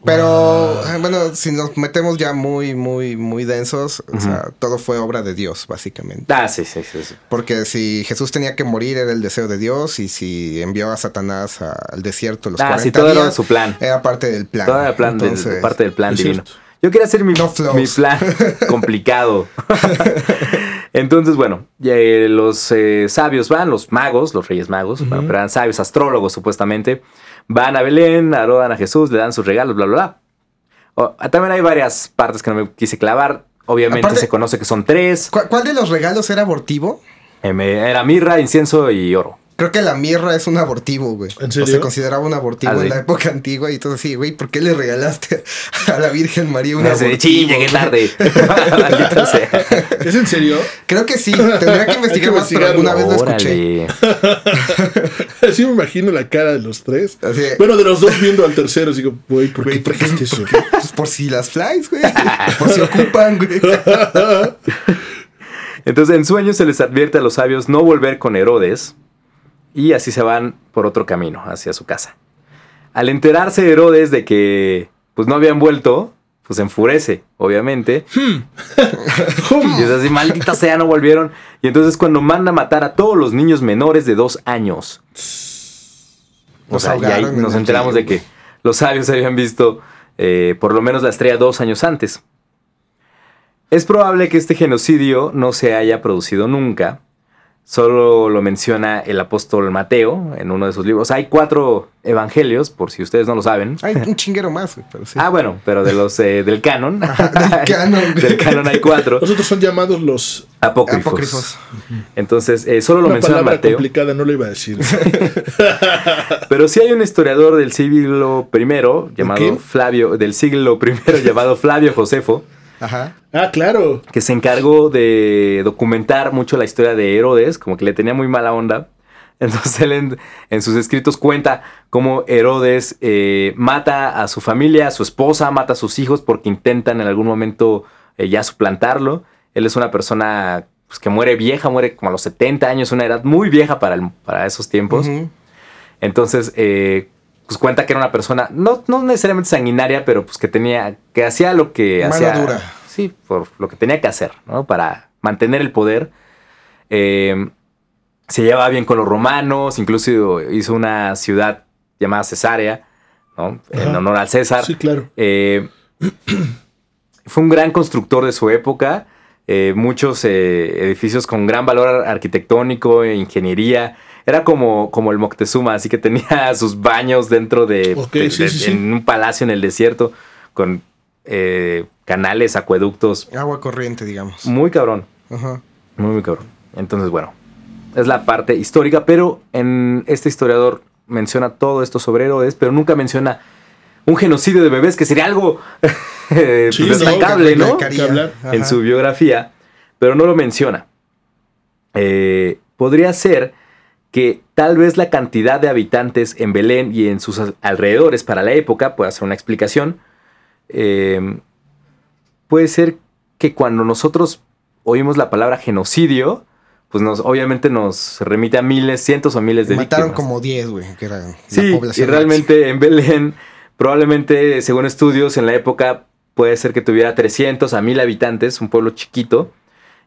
Pero, eh, bueno, si nos metemos ya muy, muy, muy densos, o sea, todo fue obra de Dios, básicamente. Ah, sí, sí, sí. sí. Porque si Jesús tenía que morir era el deseo de Dios y si envió a Satanás a- al desierto los Ah, 40 sí, todo era su plan. era parte del plan. Todo era plan del- Entonces, parte del plan divino. cierto. Yo quería hacer mi, No mi plan complicado. Entonces, bueno, eh, los eh, sabios van, los magos, los reyes magos, bueno, pero eran sabios, astrólogos supuestamente, van a Belén, adoran a Jesús, le dan sus regalos, bla, bla, bla. Oh, también hay varias partes que no me quise clavar. Obviamente Aparte- se conoce que son tres. ¿Cuál, de los regalos era abortivo? Eh, era mirra, incienso y oro. Creo que la mirra es un abortivo, güey. ¿En O serio? se consideraba un abortivo Ah, en sí. la época antigua y todo así, güey, ¿por qué le regalaste a la Virgen María un Así de, abortivo? "Chin, llegué güey?" tarde. ¿Es en serio? Creo que sí, tendría que investigar más, pero alguna vez lo escuché. Así me imagino la cara de los tres. Así Bueno, de los dos viendo al tercero, digo, güey, ¿por qué Güey, ¿por qué- trajiste eso? Pues por si las flies, güey. Por si ocupan, güey. Entonces, en sueños se les advierte a los sabios no volver con Herodes y así se van por otro camino hacia su casa. Al enterarse Herodes de que pues no habían vuelto, pues se enfurece, obviamente. y es así, maldita sea, no volvieron. Y entonces cuando manda a matar a todos los niños menores de dos años. O sea, y ahí nos enteramos de que los sabios habían visto eh, por lo menos la estrella dos años antes. Es probable que este genocidio no se haya producido nunca. Solo lo menciona el apóstol Mateo en uno de sus libros. Hay cuatro evangelios, por si ustedes no lo saben. Hay un chinguero más, güey, pero sí. Ah, bueno, pero de los eh, del canon. del canon, del canon hay cuatro Los otros son llamados los... apócrifos. Apócrifos. Entonces, eh, solo lo Una menciona palabra Mateo. complicada, no lo iba a decir. Pero sí hay un historiador del siglo I llamado? Flavio, del siglo I llamado Flavio Josefo, Ajá. ah, claro. que se encargó de documentar mucho la historia de Herodes, como que le tenía muy mala onda. Entonces él en, en sus escritos cuenta cómo Herodes eh, mata a su familia, a su esposa, mata a sus hijos porque intentan en algún momento eh, ya suplantarlo. Él es una persona pues, que muere vieja, muere como a los 70 años, una edad muy vieja para, el- para esos tiempos. Entonces, eh, pues cuenta que era una persona, no, no necesariamente sanguinaria, pero pues que tenía, que hacía lo que Mano hacía. dura. Sí, por lo que tenía que hacer, ¿no? Para mantener el poder. Eh, se llevaba bien con los romanos, incluso hizo una ciudad llamada Cesarea, ¿no? En Ajá. honor al César. Sí, claro. Eh, fue un gran constructor de su época. eh, muchos eh, edificios con gran valor arquitectónico, e ingeniería. Era como, como el Moctezuma, así que tenía sus baños dentro de, Ok, de- sí, de- sí, sí. en un palacio en el desierto con eh, canales, acueductos. Agua corriente, digamos. Muy cabrón, Ajá. muy, muy cabrón. Entonces, bueno, es la parte histórica, pero en este historiador menciona todo esto sobre Herodes, pero nunca menciona un genocidio de bebés, que sería algo eh, Sí, pues, no, destacable, ¿no? en su biografía, pero no lo menciona. Eh, podría ser que tal vez la cantidad de habitantes en Belén y en sus al- alrededores para la época pueda ser una explicación. Eh, puede ser que cuando nosotros oímos la palabra genocidio, pues nos, obviamente nos remite a miles, cientos o miles de Mataron víctimas. como 10, güey, que era la Sí, y población realmente en Belén, probablemente, según estudios, en la época puede ser que tuviera 300 a 1000 habitantes, un pueblo chiquito,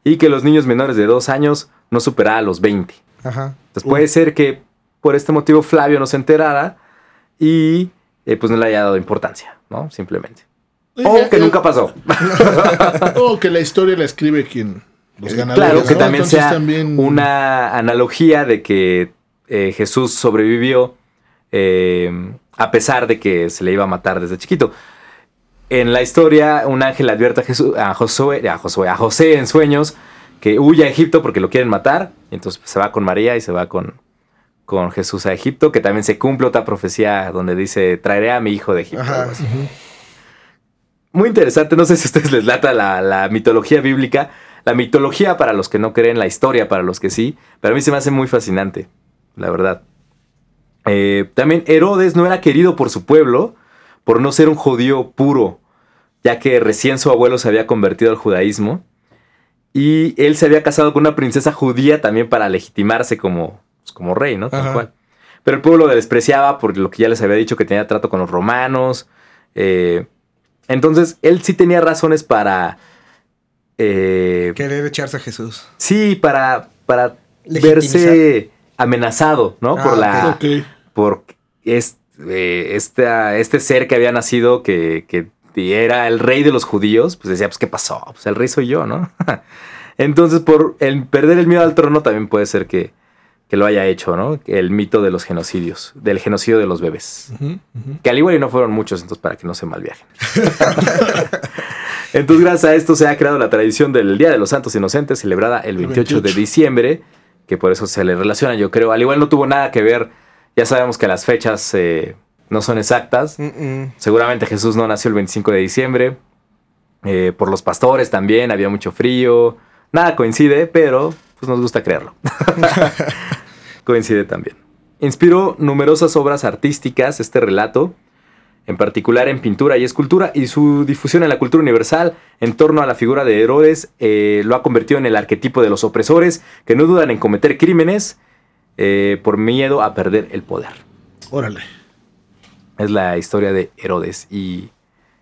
y que los niños menores de dos años no superara los 20. máxima. Ajá. Entonces puede ser que por este motivo Flavio no se enterara y eh, pues no le haya dado importancia, ¿no? Simplemente. O Eh, que eh, nunca pasó. O que la historia la escribe quien los ganadores. Claro, que ¿no? también Entonces sea también- una analogía de que eh, Jesús sobrevivió eh, a pesar de que se le iba a matar desde chiquito. En la historia, un ángel advierte a, Jesús, a, Josué, a, Josué, a José en sueños que huya a Egipto porque lo quieren matar. Y entonces pues, se va con María y se va con, con Jesús a Egipto, que también se cumple otra profecía donde dice, traeré a mi hijo de Egipto. Ajá. Muy interesante, no sé si a ustedes les lata la, la mitología bíblica. La mitología para los que no creen, la historia para los que sí, pero a mí se me hace muy fascinante, la verdad. Eh, también Herodes no era querido por su pueblo por no ser un judío puro, ya que recién su abuelo se había convertido al judaísmo. Y él se había casado con una princesa judía también para legitimarse como, pues, como rey, ¿no? Tal Ajá. cual. Pero el pueblo lo despreciaba por lo que ya les había dicho que tenía trato con los romanos. eh, entonces, él sí tenía razones para... eh, Querer echarse a Jesús. sí, para, para verse amenazado, ¿no? Ah, por la... Por es- esta- este ser que había nacido que, que era el rey de los judíos, pues decía, pues, ¿qué pasó? Pues el rey soy yo, ¿no? Entonces, por el perder el miedo al trono también puede ser que, que lo haya hecho, ¿no? El mito de los genocidios, del genocidio de los bebés. Que al igual y no fueron muchos, entonces para que no se malviajen. entonces, gracias a esto se ha creado la tradición del Día de los Santos Inocentes, celebrada el 28, de 28. diciembre, que por eso se le relaciona, yo creo. Al igual no tuvo nada que ver, ya sabemos que las fechas eh, no son exactas. Seguramente Jesús no nació el 25 de diciembre. Eh, por los pastores también, había mucho frío. Nada coincide, pero pues nos gusta creerlo. coincide también. Inspiró numerosas obras artísticas este relato, en particular en pintura y escultura, y su difusión en la cultura universal en torno a la figura de Herodes eh, lo ha convertido en el arquetipo de los opresores que no dudan en cometer crímenes eh, por miedo a perder el poder. Órale. Es la historia de Herodes y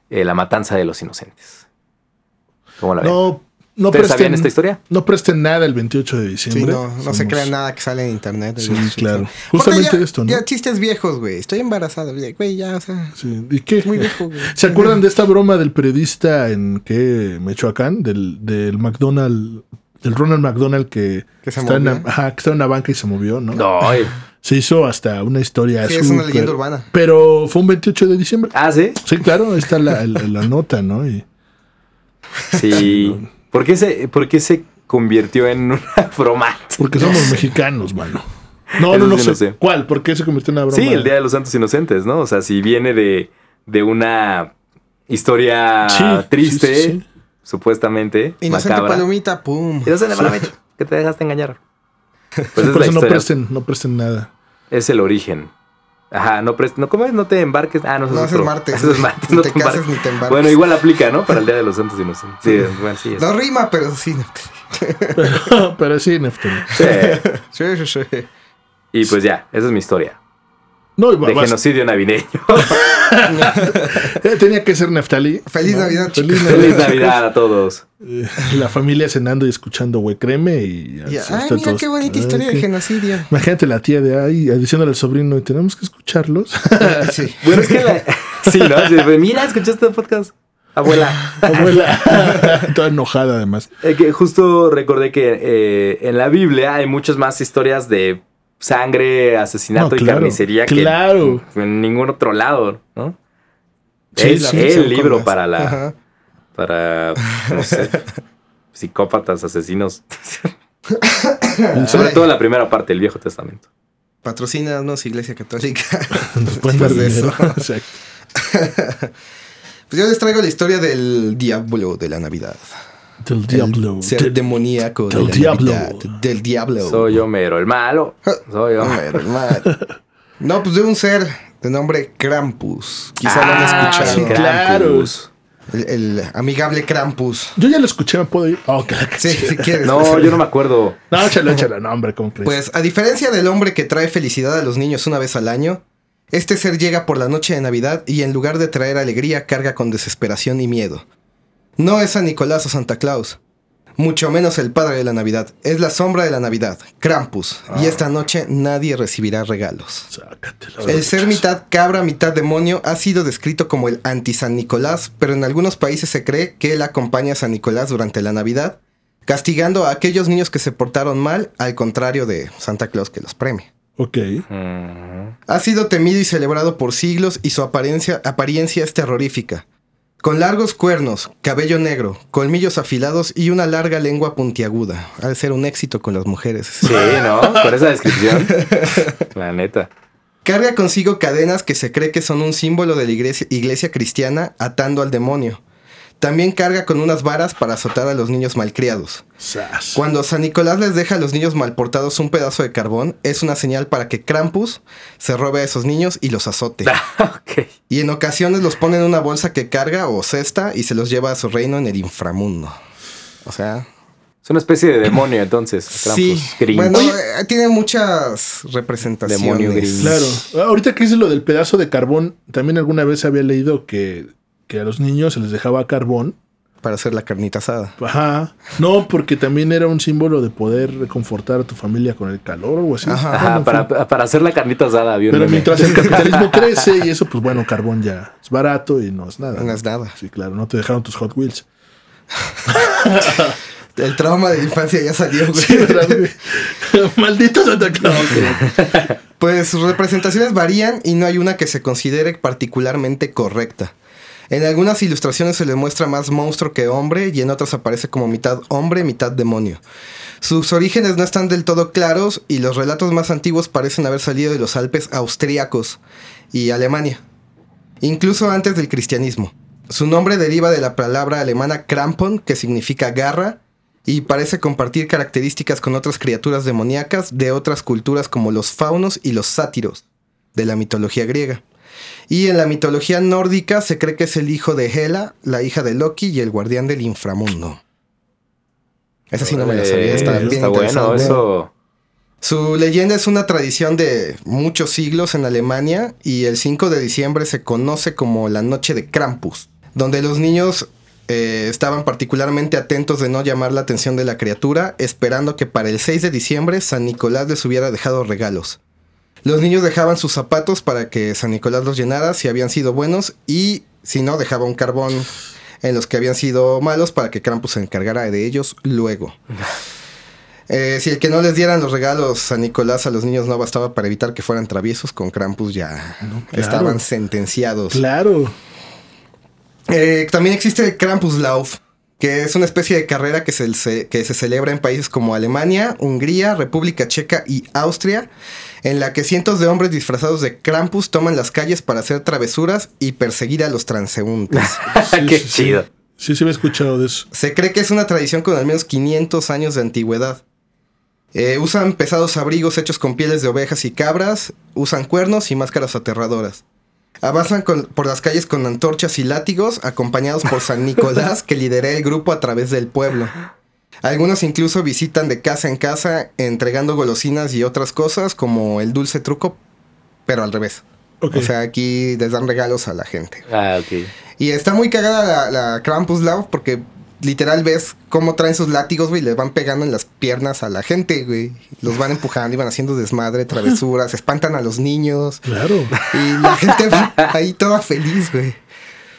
eh, la matanza de los inocentes. ¿Cómo la ven? No, no ¿Ustedes presten, sabían esta historia? no presten nada el 28 de Sí, diciembre. no, no se Somos- crea nada que sale en internet. Sí, claro. Justamente ya- esto, ¿no? Ya chistes viejos, güey. Estoy embarazada, güey, ya, o sea. Sí. ¿Y qué? Muy viejo, güey. ¿Se acuerdan de esta broma del periodista en qué? Michoacán? Del, del McDonald's, del Ronald McDonald que, Que se está en, movió. ajá, que está en una banca y se movió, ¿no? No. Se hizo hasta una historia. Sí, es una leyenda urbana. Pero fue un 28 de diciembre. Ah, sí. Sí, claro, ahí está la, la- la nota, ¿no? Y, Sí. ¿Por qué se, por qué se convirtió en una broma? porque somos mexicanos, mano. No, Eso no, no sí sé. no sé. ¿Cuál? ¿Por qué se convirtió en una broma? Sí, el Día de los Santos Inocentes, ¿no? O sea, si viene de, de una historia Sí, triste, sí, sí, sí. supuestamente, Inocente macabra. palomita, pum. Inocente palomita, que te dejaste engañar. Pues es Por eso no presten, no presten nada. Es el origen. Ajá, no prestes, no, ¿cómo es? No te embarques. Ah, no, No, es martes. Eso es martes, Ni no te te cases embarques. ni te embarques. Bueno, igual aplica, ¿no? Para el Día de los Santos Inocentes. Sí, bueno, sí. es- No rima, pero sí. Pero sí, Neftali. Sí. Sí, sí, sí. Y pues ya, esa es mi historia. No, y De vas- genocidio navideño. eh, tenía que ser Neftali. Feliz No, Navidad, Feliz chicos. Feliz Navidad. Navidad a todos. Eh, La familia cenando y escuchando güey creme y así Ay, mira todos. qué bonita Ay, historia de genocidio. Imagínate la tía de ahí diciéndole al sobrino, y tenemos que escucharlos. Sí. Bueno, es que la... Sí, ¿no? Sí, Mira, escuchaste el podcast. Abuela. Abuela, toda enojada además. Eh, que justo recordé que eh, en la Biblia hay muchas más historias de sangre, asesinato No, y claro, carnicería claro. que en ningún otro lado, ¿no? Sí, es el libro más. para la Ajá. para no sé, psicópatas, asesinos. Sobre Ay. todo la primera parte del Viejo Testamento. Patrocínanos, Iglesia Católica. Después de dinero. eso. Pues yo les traigo la historia del diablo de la Navidad. Del diablo. El ser Del- demoníaco de del diablo. Navidad. Del diablo. Soy Homero el malo. Soy Homero. Homero, el mal. No, pues de un ser de nombre Krampus. Quizá lo han Ah, escuchado. sí, claro. El, el amigable Krampus. Yo ya lo escuché, ¿me puedo ir? Oh, Sí, si quieres. No, pues, yo no me acuerdo. No, échalo, échalo. No, hombre, ¿cómo crees? Pues a diferencia del hombre que trae felicidad a los niños una vez al año, este ser llega por la noche de Navidad y en lugar de traer alegría carga con desesperación y miedo. No es San Nicolás o Santa Claus, mucho menos el padre de la Navidad, es la sombra de la Navidad, Krampus, y esta noche nadie recibirá regalos. Sácatelo. El ser mitad cabra, mitad demonio ha sido descrito como el anti-San Nicolás, pero en algunos países se cree que él acompaña a San Nicolás durante la Navidad, castigando a aquellos niños que se portaron mal, al contrario de Santa Claus que los premia. Ok. Ha sido temido y celebrado por siglos y su apariencia, apariencia es terrorífica. Con largos cuernos, cabello negro, colmillos afilados y una larga lengua puntiaguda. Ha de ser un éxito con las mujeres. Sí, ¿no? Con esa descripción. La neta. Carga consigo cadenas que se cree que son un símbolo de la iglesia, iglesia cristiana atando al demonio. También carga con unas varas para azotar a los niños malcriados. Sas. Cuando San Nicolás les deja a los niños malportados un pedazo de carbón, es una señal para que Krampus se robe a esos niños y los azote. Y en ocasiones los pone en una bolsa que carga o cesta y se los lleva a su reino en el inframundo. O sea, Es una especie de demonio, entonces. sí. Krampus, Grinch. Bueno, eh, tiene muchas representaciones. Demonio gris. Claro. Ahorita que dices lo del pedazo de carbón, también alguna vez había leído que, que a los niños se les dejaba carbón. Para hacer la carnita asada. Ajá. No, porque también era un símbolo de poder reconfortar a tu familia con el calor o así. Ajá. Para, para hacer la carnita asada, Pero meme. mientras el capitalismo crece y eso, pues bueno, carbón ya es barato y no es nada. No es nada. Sí, claro, no te dejaron tus Hot Wheels. El trauma de la infancia ya salió, güey. Sí, ¿verdad, güey? Maldito Santa Claus. Pues sus representaciones varían y no hay una que se considere particularmente correcta. En algunas ilustraciones se le muestra más monstruo que hombre y en otras aparece como mitad hombre, mitad demonio. Sus orígenes no están del todo claros y los relatos más antiguos parecen haber salido de los Alpes austríacos y Alemania, incluso antes del cristianismo. Su nombre deriva de la palabra alemana Krampon, que significa garra, y parece compartir características con otras criaturas demoníacas de otras culturas como los faunos y los sátiros de la mitología griega. Y en la mitología nórdica se cree que es el hijo de Hela, la hija de Loki y el guardián del inframundo. Esa sí no me la sabía, está bien está bueno, eso. Su leyenda es una tradición de muchos siglos en Alemania y el 5 de diciembre se conoce como la noche de Krampus, donde los niños eh, estaban particularmente atentos de no llamar la atención de la criatura, esperando que para el 6 de diciembre San Nicolás les hubiera dejado regalos. Los niños dejaban sus zapatos para que San Nicolás los llenara si habían sido buenos y si no dejaba un carbón en los que habían sido malos para que Krampus se encargara de ellos luego. Eh, si el que no les dieran los regalos San Nicolás a los niños no bastaba para evitar que fueran traviesos, con Krampus ya claro. estaban sentenciados. Claro. Eh, también existe el Krampuslauf, que es una especie de carrera que se- que se celebra en países como Alemania, Hungría, República Checa y Austria, en la que cientos de hombres disfrazados de Krampus toman las calles para hacer travesuras y perseguir a los transeúntes. Sí, Qué chido. Sí, sí, me he escuchado de eso. Se cree que es una tradición con al menos 500 años de antigüedad. Eh, usan pesados abrigos hechos con pieles de ovejas y cabras, usan cuernos y máscaras aterradoras. Avanzan con- por las calles con antorchas y látigos, acompañados por San Nicolás, que lidera el grupo a través del pueblo. Algunos incluso visitan de casa en casa, entregando golosinas y otras cosas, como el dulce truco, pero al revés. O sea, aquí les dan regalos a la gente. Ah, ok. Y está muy cagada la, la Krampuslauf porque literal ves cómo traen sus látigos, güey, y les van pegando en las piernas a la gente, güey. Los van empujando y van haciendo desmadre, travesuras, espantan a los niños. Claro. Y la gente va ahí toda feliz, güey.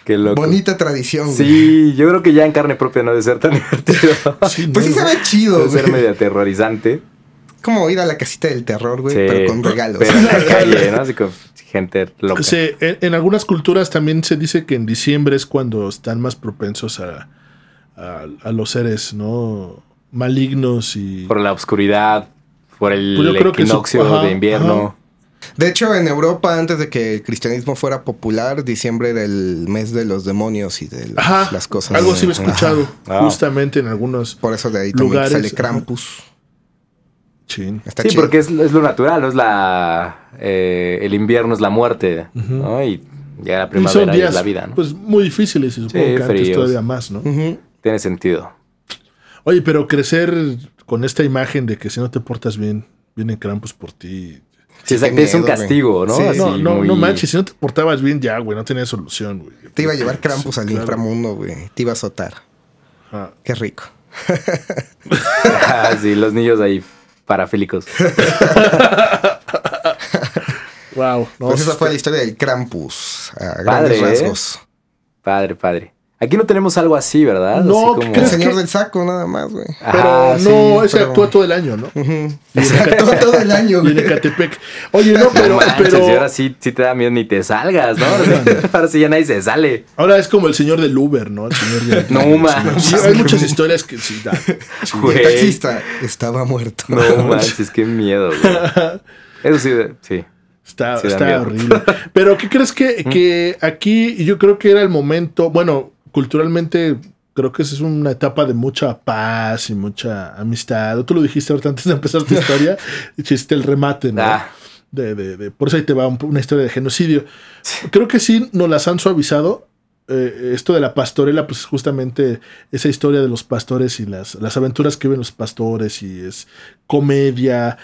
Qué loco. Bonita tradición, güey. Sí, yo creo que ya en carne propia no debe ser tan divertido. Sí, Pues sí se ve chido, Debe ser medio aterrorizante. Como ir a la casita del terror, güey, Sí, pero con regalos. Pero en la calle, ¿no? Así gente loca. Sí, en, en algunas culturas también se dice que en diciembre es cuando están más propensos a, a, a los seres, ¿no? Malignos y... Por la oscuridad, por el Pues equinoccio su- de invierno. De hecho, en Europa, antes de que el cristianismo fuera popular, diciembre era el mes de los demonios y de las, Ajá, las cosas. algo sí me he escuchado, Ajá. justamente en algunos... Por eso de ahí también Lugares, sale ajá. Krampus. Chin. Está Sí, chido. porque es, es lo natural, ¿no? Es la... eh, el invierno es la muerte, ¿no? Y ya la Y son primavera días es la vida, ¿no? pues muy difíciles y supongo Sí, que antes fríos. todavía más, ¿no? Tiene sentido. Oye, pero crecer con esta imagen de que si no te portas bien, viene Krampus por ti. Sí, exacto, qué es un miedo, güey. castigo, ¿no? Sí. Así no, no, muy- no manches, si no te portabas bien ya, güey, no tenía solución, güey. Te iba a llevar Krampus al Claro. inframundo, güey. Te iba a azotar. Qué rico. Ah, sí, los niños ahí parafílicos. Wow. no, pues esa fue la historia del Krampus. A Padre, grandes ¿eh? rasgos. Padre, padre. Aquí no tenemos algo así, ¿verdad? No, Así ¿qué El señor que- del saco, nada más, güey. Pero no, sí, ese pero- actúa todo el año, ¿no? Ujú. Exacto, todo el año, Y en güey. Ecatepec. Oye, no, No pero, manches, pero y ahora sí, sí te da miedo ni te salgas, ¿no? ahora sí ya nadie se sale. ahora es como el señor del Uber, ¿no? El señor del- No señor- Sí, hay muchas historias que sí. Güey. El taxista estaba muerto. No manches, qué miedo, güey. Eso sí, sí. Está, Sí, da está horrible. Pero ¿qué crees que, que aquí yo creo que era el momento? Bueno, culturalmente creo que esa es una etapa de mucha paz y mucha amistad. Tú lo dijiste ahorita antes de empezar tu historia, hiciste el remate, ¿no? Ah. De, de- de- por eso ahí te va un- una historia de genocidio. Creo que sí nos las han suavizado. Eh, esto de la pastorela, pues es justamente esa historia de los pastores y las, las aventuras que viven los pastores y es comedia.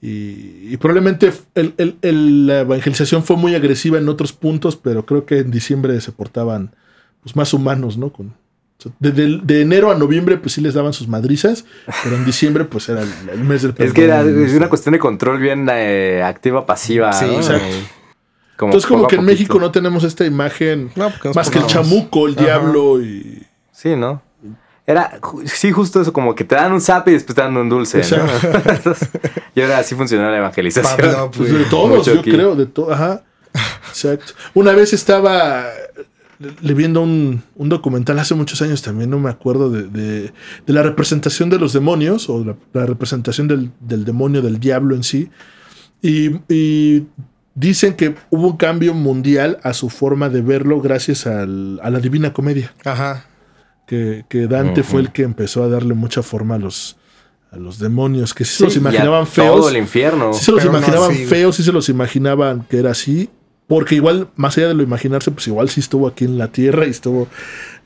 Y, y probablemente el- el- el- la evangelización fue muy agresiva en otros puntos, pero creo que en diciembre se portaban pues, más humanos, ¿no? Con, o sea, de, de- de enero a noviembre, pues sí les daban sus madrizas, pero en diciembre, pues era el, el mes del Es que era perdón, es una cuestión de control bien eh, activa-pasiva. Sí, ¿no? exacto. Como Entonces, como que en poquito. México no tenemos esta imagen No, más que el chamuco, el Ajá. diablo y. Sí, ¿no? Era, sí, justo eso, como que te dan un zap y después te dan un dulce, y ahora así funciona la evangelización. Pablo, Pues de todos, mucho yo aquí. creo, de todo, ajá. Exacto. Una vez estaba le viendo un, un documental hace muchos años también, no me acuerdo, de, de- de la representación de los demonios o la, la representación del, del demonio, del diablo en sí. Y, y dicen que hubo un cambio mundial a su forma de verlo gracias al- a la Divina Comedia. Ajá. Que, que Dante fue el que empezó a darle mucha forma a los, a los demonios, que sí, Sí, se los imaginaban Todo feos. el infierno. Sí se los Pero imaginaban feos, sí se los imaginaban que era así. Porque igual, más allá de lo imaginarse, pues igual sí estuvo aquí en la tierra y estuvo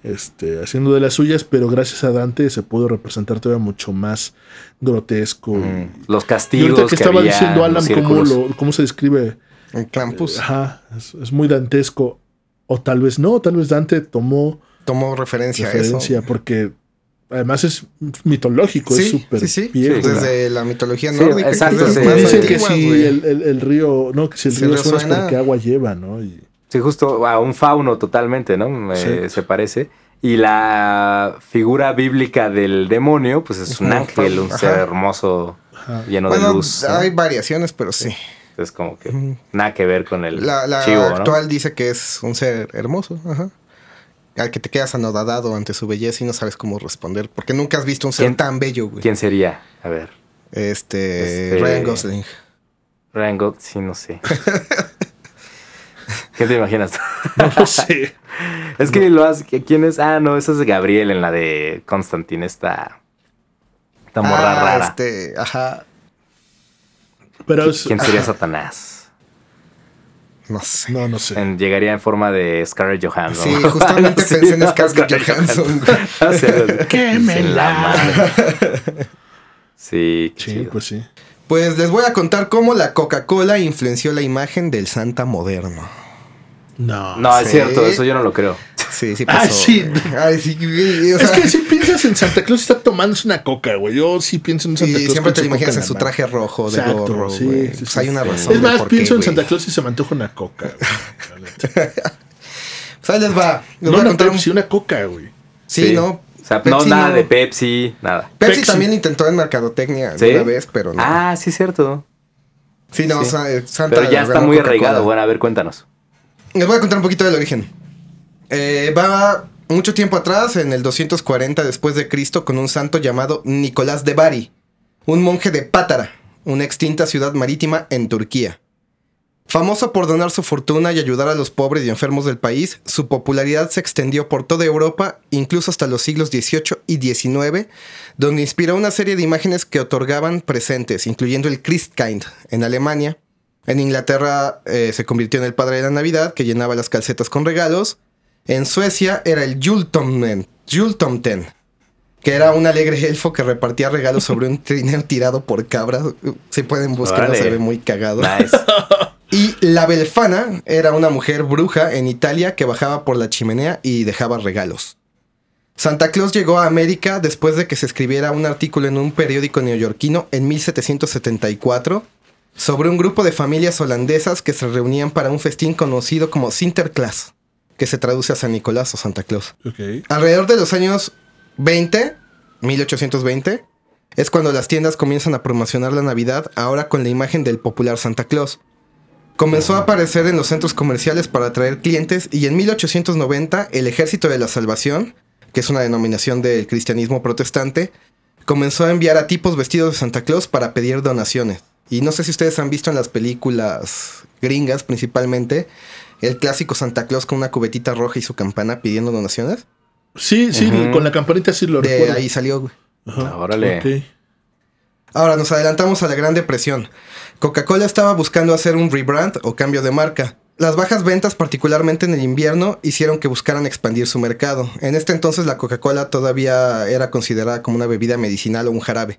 este, haciendo de las suyas, pero gracias a Dante se pudo representar todavía mucho más grotesco. Mm, Los Y castigos ahorita que estaba había diciendo Alan cómo, lo, cómo se describe, En Krampus ajá, es, es muy dantesco. O tal vez no, tal vez Dante tomó tomó referencia, a referencia, eso. porque además es mitológico, es Sí, súper sí, sí. viejo. Sí, Desde la mitología Sí, nórdica. exacto, que es dicen que si el, el- el río, no, que si el río suena es suena. porque agua lleva, ¿no? Y, Sí, justo a un fauno totalmente, ¿no? Eh, Sí. Se parece. Y la figura bíblica del demonio, pues es Es un ángel, un ser ajá. hermoso, ajá. lleno Bueno, de luz. ¿no? hay variaciones, pero sí. Es como que nada que ver con el La, la chivo, ¿no? actual dice que es un ser hermoso, ajá. Al que te quedas anodadado ante su belleza y no sabes cómo responder. Porque nunca has visto un ser ¿Quién- tan bello, güey. ¿Quién sería? A ver. Este, Este- Ryan Gosling. Ryan Gosling, sí, no sé. ¿Qué te imaginas? No lo sé. es que lo hace. ¿Quién es? Ah, no, esa es Gabriel en la de Constantine, esta. Esta morra Ah, rara. Este, ajá. Pero ¿Quién sería Satanás? No sé. no, no sé. En- llegaría en forma de Scarlett Johansson. Sí, justamente Sí, pensé en Scarlett Johansson, así, Quémela. en la madre. Sí, qué Sí, chido. pues sí. Pues les voy a contar cómo la Coca-Cola influenció la imagen del Santa moderno. No. No, es Sí. cierto, eso yo no lo creo. Sí, sí Ah, pasó. sí. Ay, sí, güey, o Es sea, que si piensas en Santa Claus está tomándose una coca, güey. Yo sí pienso en Santa y Claus. siempre te imaginas en su traje rojo de Exacto, gorro, sí, güey. sí, Pues sí, hay una sí. razón. Es más, por qué, pienso en güey. Santa Claus y se me antoja una coca. güey. Pues ahí les va. Les no voy a una contar un- Pepsi, una coca, güey. Sí, Sí. ¿no? O sea, no nada no. de Pepsi, nada. Pepsi, Pepsi. también intentó en mercadotecnia ¿Sí? una vez, pero no. Ah, sí, cierto. sí, no, sí. o sea, eh, Santa Pero ya está muy arraigado. Bueno, a ver, cuéntanos. Les voy a contar un poquito del origen. Eh, va mucho tiempo atrás, en el 240 después de Cristo, con un santo llamado Nicolás de Bari, un monje de Pátara, una extinta ciudad marítima en Turquía. Famoso por donar su fortuna y ayudar a los pobres y enfermos del país, su popularidad se extendió por toda Europa, incluso hasta los siglos XVIII y XIX, donde inspiró una serie de imágenes que otorgaban presentes, incluyendo el Christkind en Alemania. En Inglaterra eh, se convirtió en el padre de la Navidad, que llenaba las calcetas con regalos. En Suecia era el Jultomten, Jultomten, que era un alegre elfo que repartía regalos sobre un trineo tirado por cabras. Si pueden buscarlo, Órale. se ve muy cagado. Nice. Y la Belfana era una mujer bruja en Italia que bajaba por la chimenea y dejaba regalos. Santa Claus llegó a América después de que se escribiera un artículo en un periódico neoyorquino en 1774 sobre un grupo de familias holandesas que se reunían para un festín conocido como Sinterklaas, que se traduce a San Nicolás o Santa Claus. Alrededor de los años 20, 1820, es cuando las tiendas comienzan a promocionar la Navidad, ahora con la imagen del popular Santa Claus. Comenzó a aparecer en los centros comerciales para atraer clientes y en 1890 el Ejército de la Salvación, que es una denominación del cristianismo protestante, comenzó a enviar a tipos vestidos de Santa Claus para pedir donaciones. Y no sé si ustedes han visto en las películas gringas principalmente el clásico Santa Claus con una cubetita roja y su campana pidiendo donaciones. Sí, sí, con la campanita sí lo De recuerdo. ahí salió, güey. Ajá, Órale. ok. Ahora nos adelantamos a la Gran Depresión. Coca-Cola estaba buscando hacer un rebrand o cambio de marca. Las bajas ventas, particularmente en el invierno, hicieron que buscaran expandir su mercado. En este entonces la Coca-Cola todavía era considerada como una bebida medicinal o un jarabe.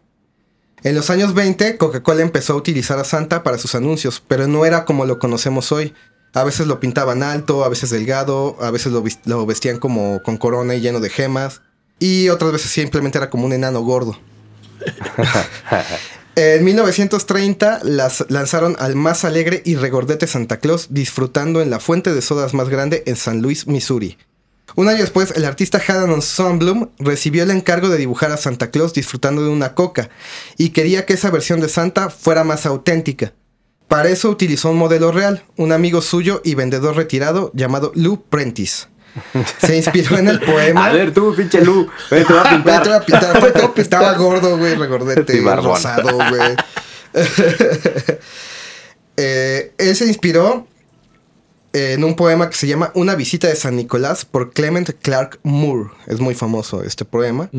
En los años 20, Coca-Cola empezó a utilizar a Santa para sus anuncios, pero no era como lo conocemos hoy. A veces lo pintaban alto, a veces delgado, a veces lo, vestían como con corona y lleno de gemas, y otras veces simplemente era como un enano gordo. En 1930 las lanzaron al más alegre y regordete Santa Claus disfrutando en la fuente de sodas más grande en San Luis, Missouri. Un año después, el artista Haddon Sundblom recibió el encargo de dibujar a Santa Claus disfrutando de una coca y quería que esa versión de Santa fuera más auténtica. Para eso utilizó un modelo real, un amigo suyo y vendedor retirado llamado Lou Prentice. Se inspiró en el poema. A ver, tú, pinche Lu, te voy a pintar. te voy a pintar. Estaba gordo, güey, regordete, Sí, rosado, güey. Eh, él se inspiró en un poema que se llama Una visita de San Nicolás por Clement Clark Moore. Es muy famoso este poema.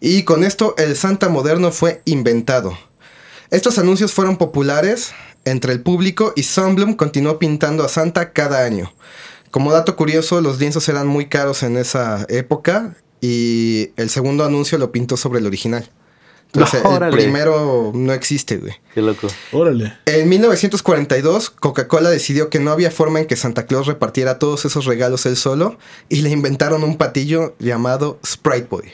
Y con esto el Santa moderno fue inventado. Estos anuncios fueron populares entre el público y Sunblum continuó pintando a Santa cada año. Como dato curioso, los lienzos eran muy caros en esa época y el segundo anuncio lo pintó sobre el original. Entonces, el primero no existe, güey. Qué loco. Órale. En 1942, Coca-Cola decidió que no había forma en que Santa Claus repartiera todos esos regalos él solo y le inventaron un patillo llamado Sprite Boy.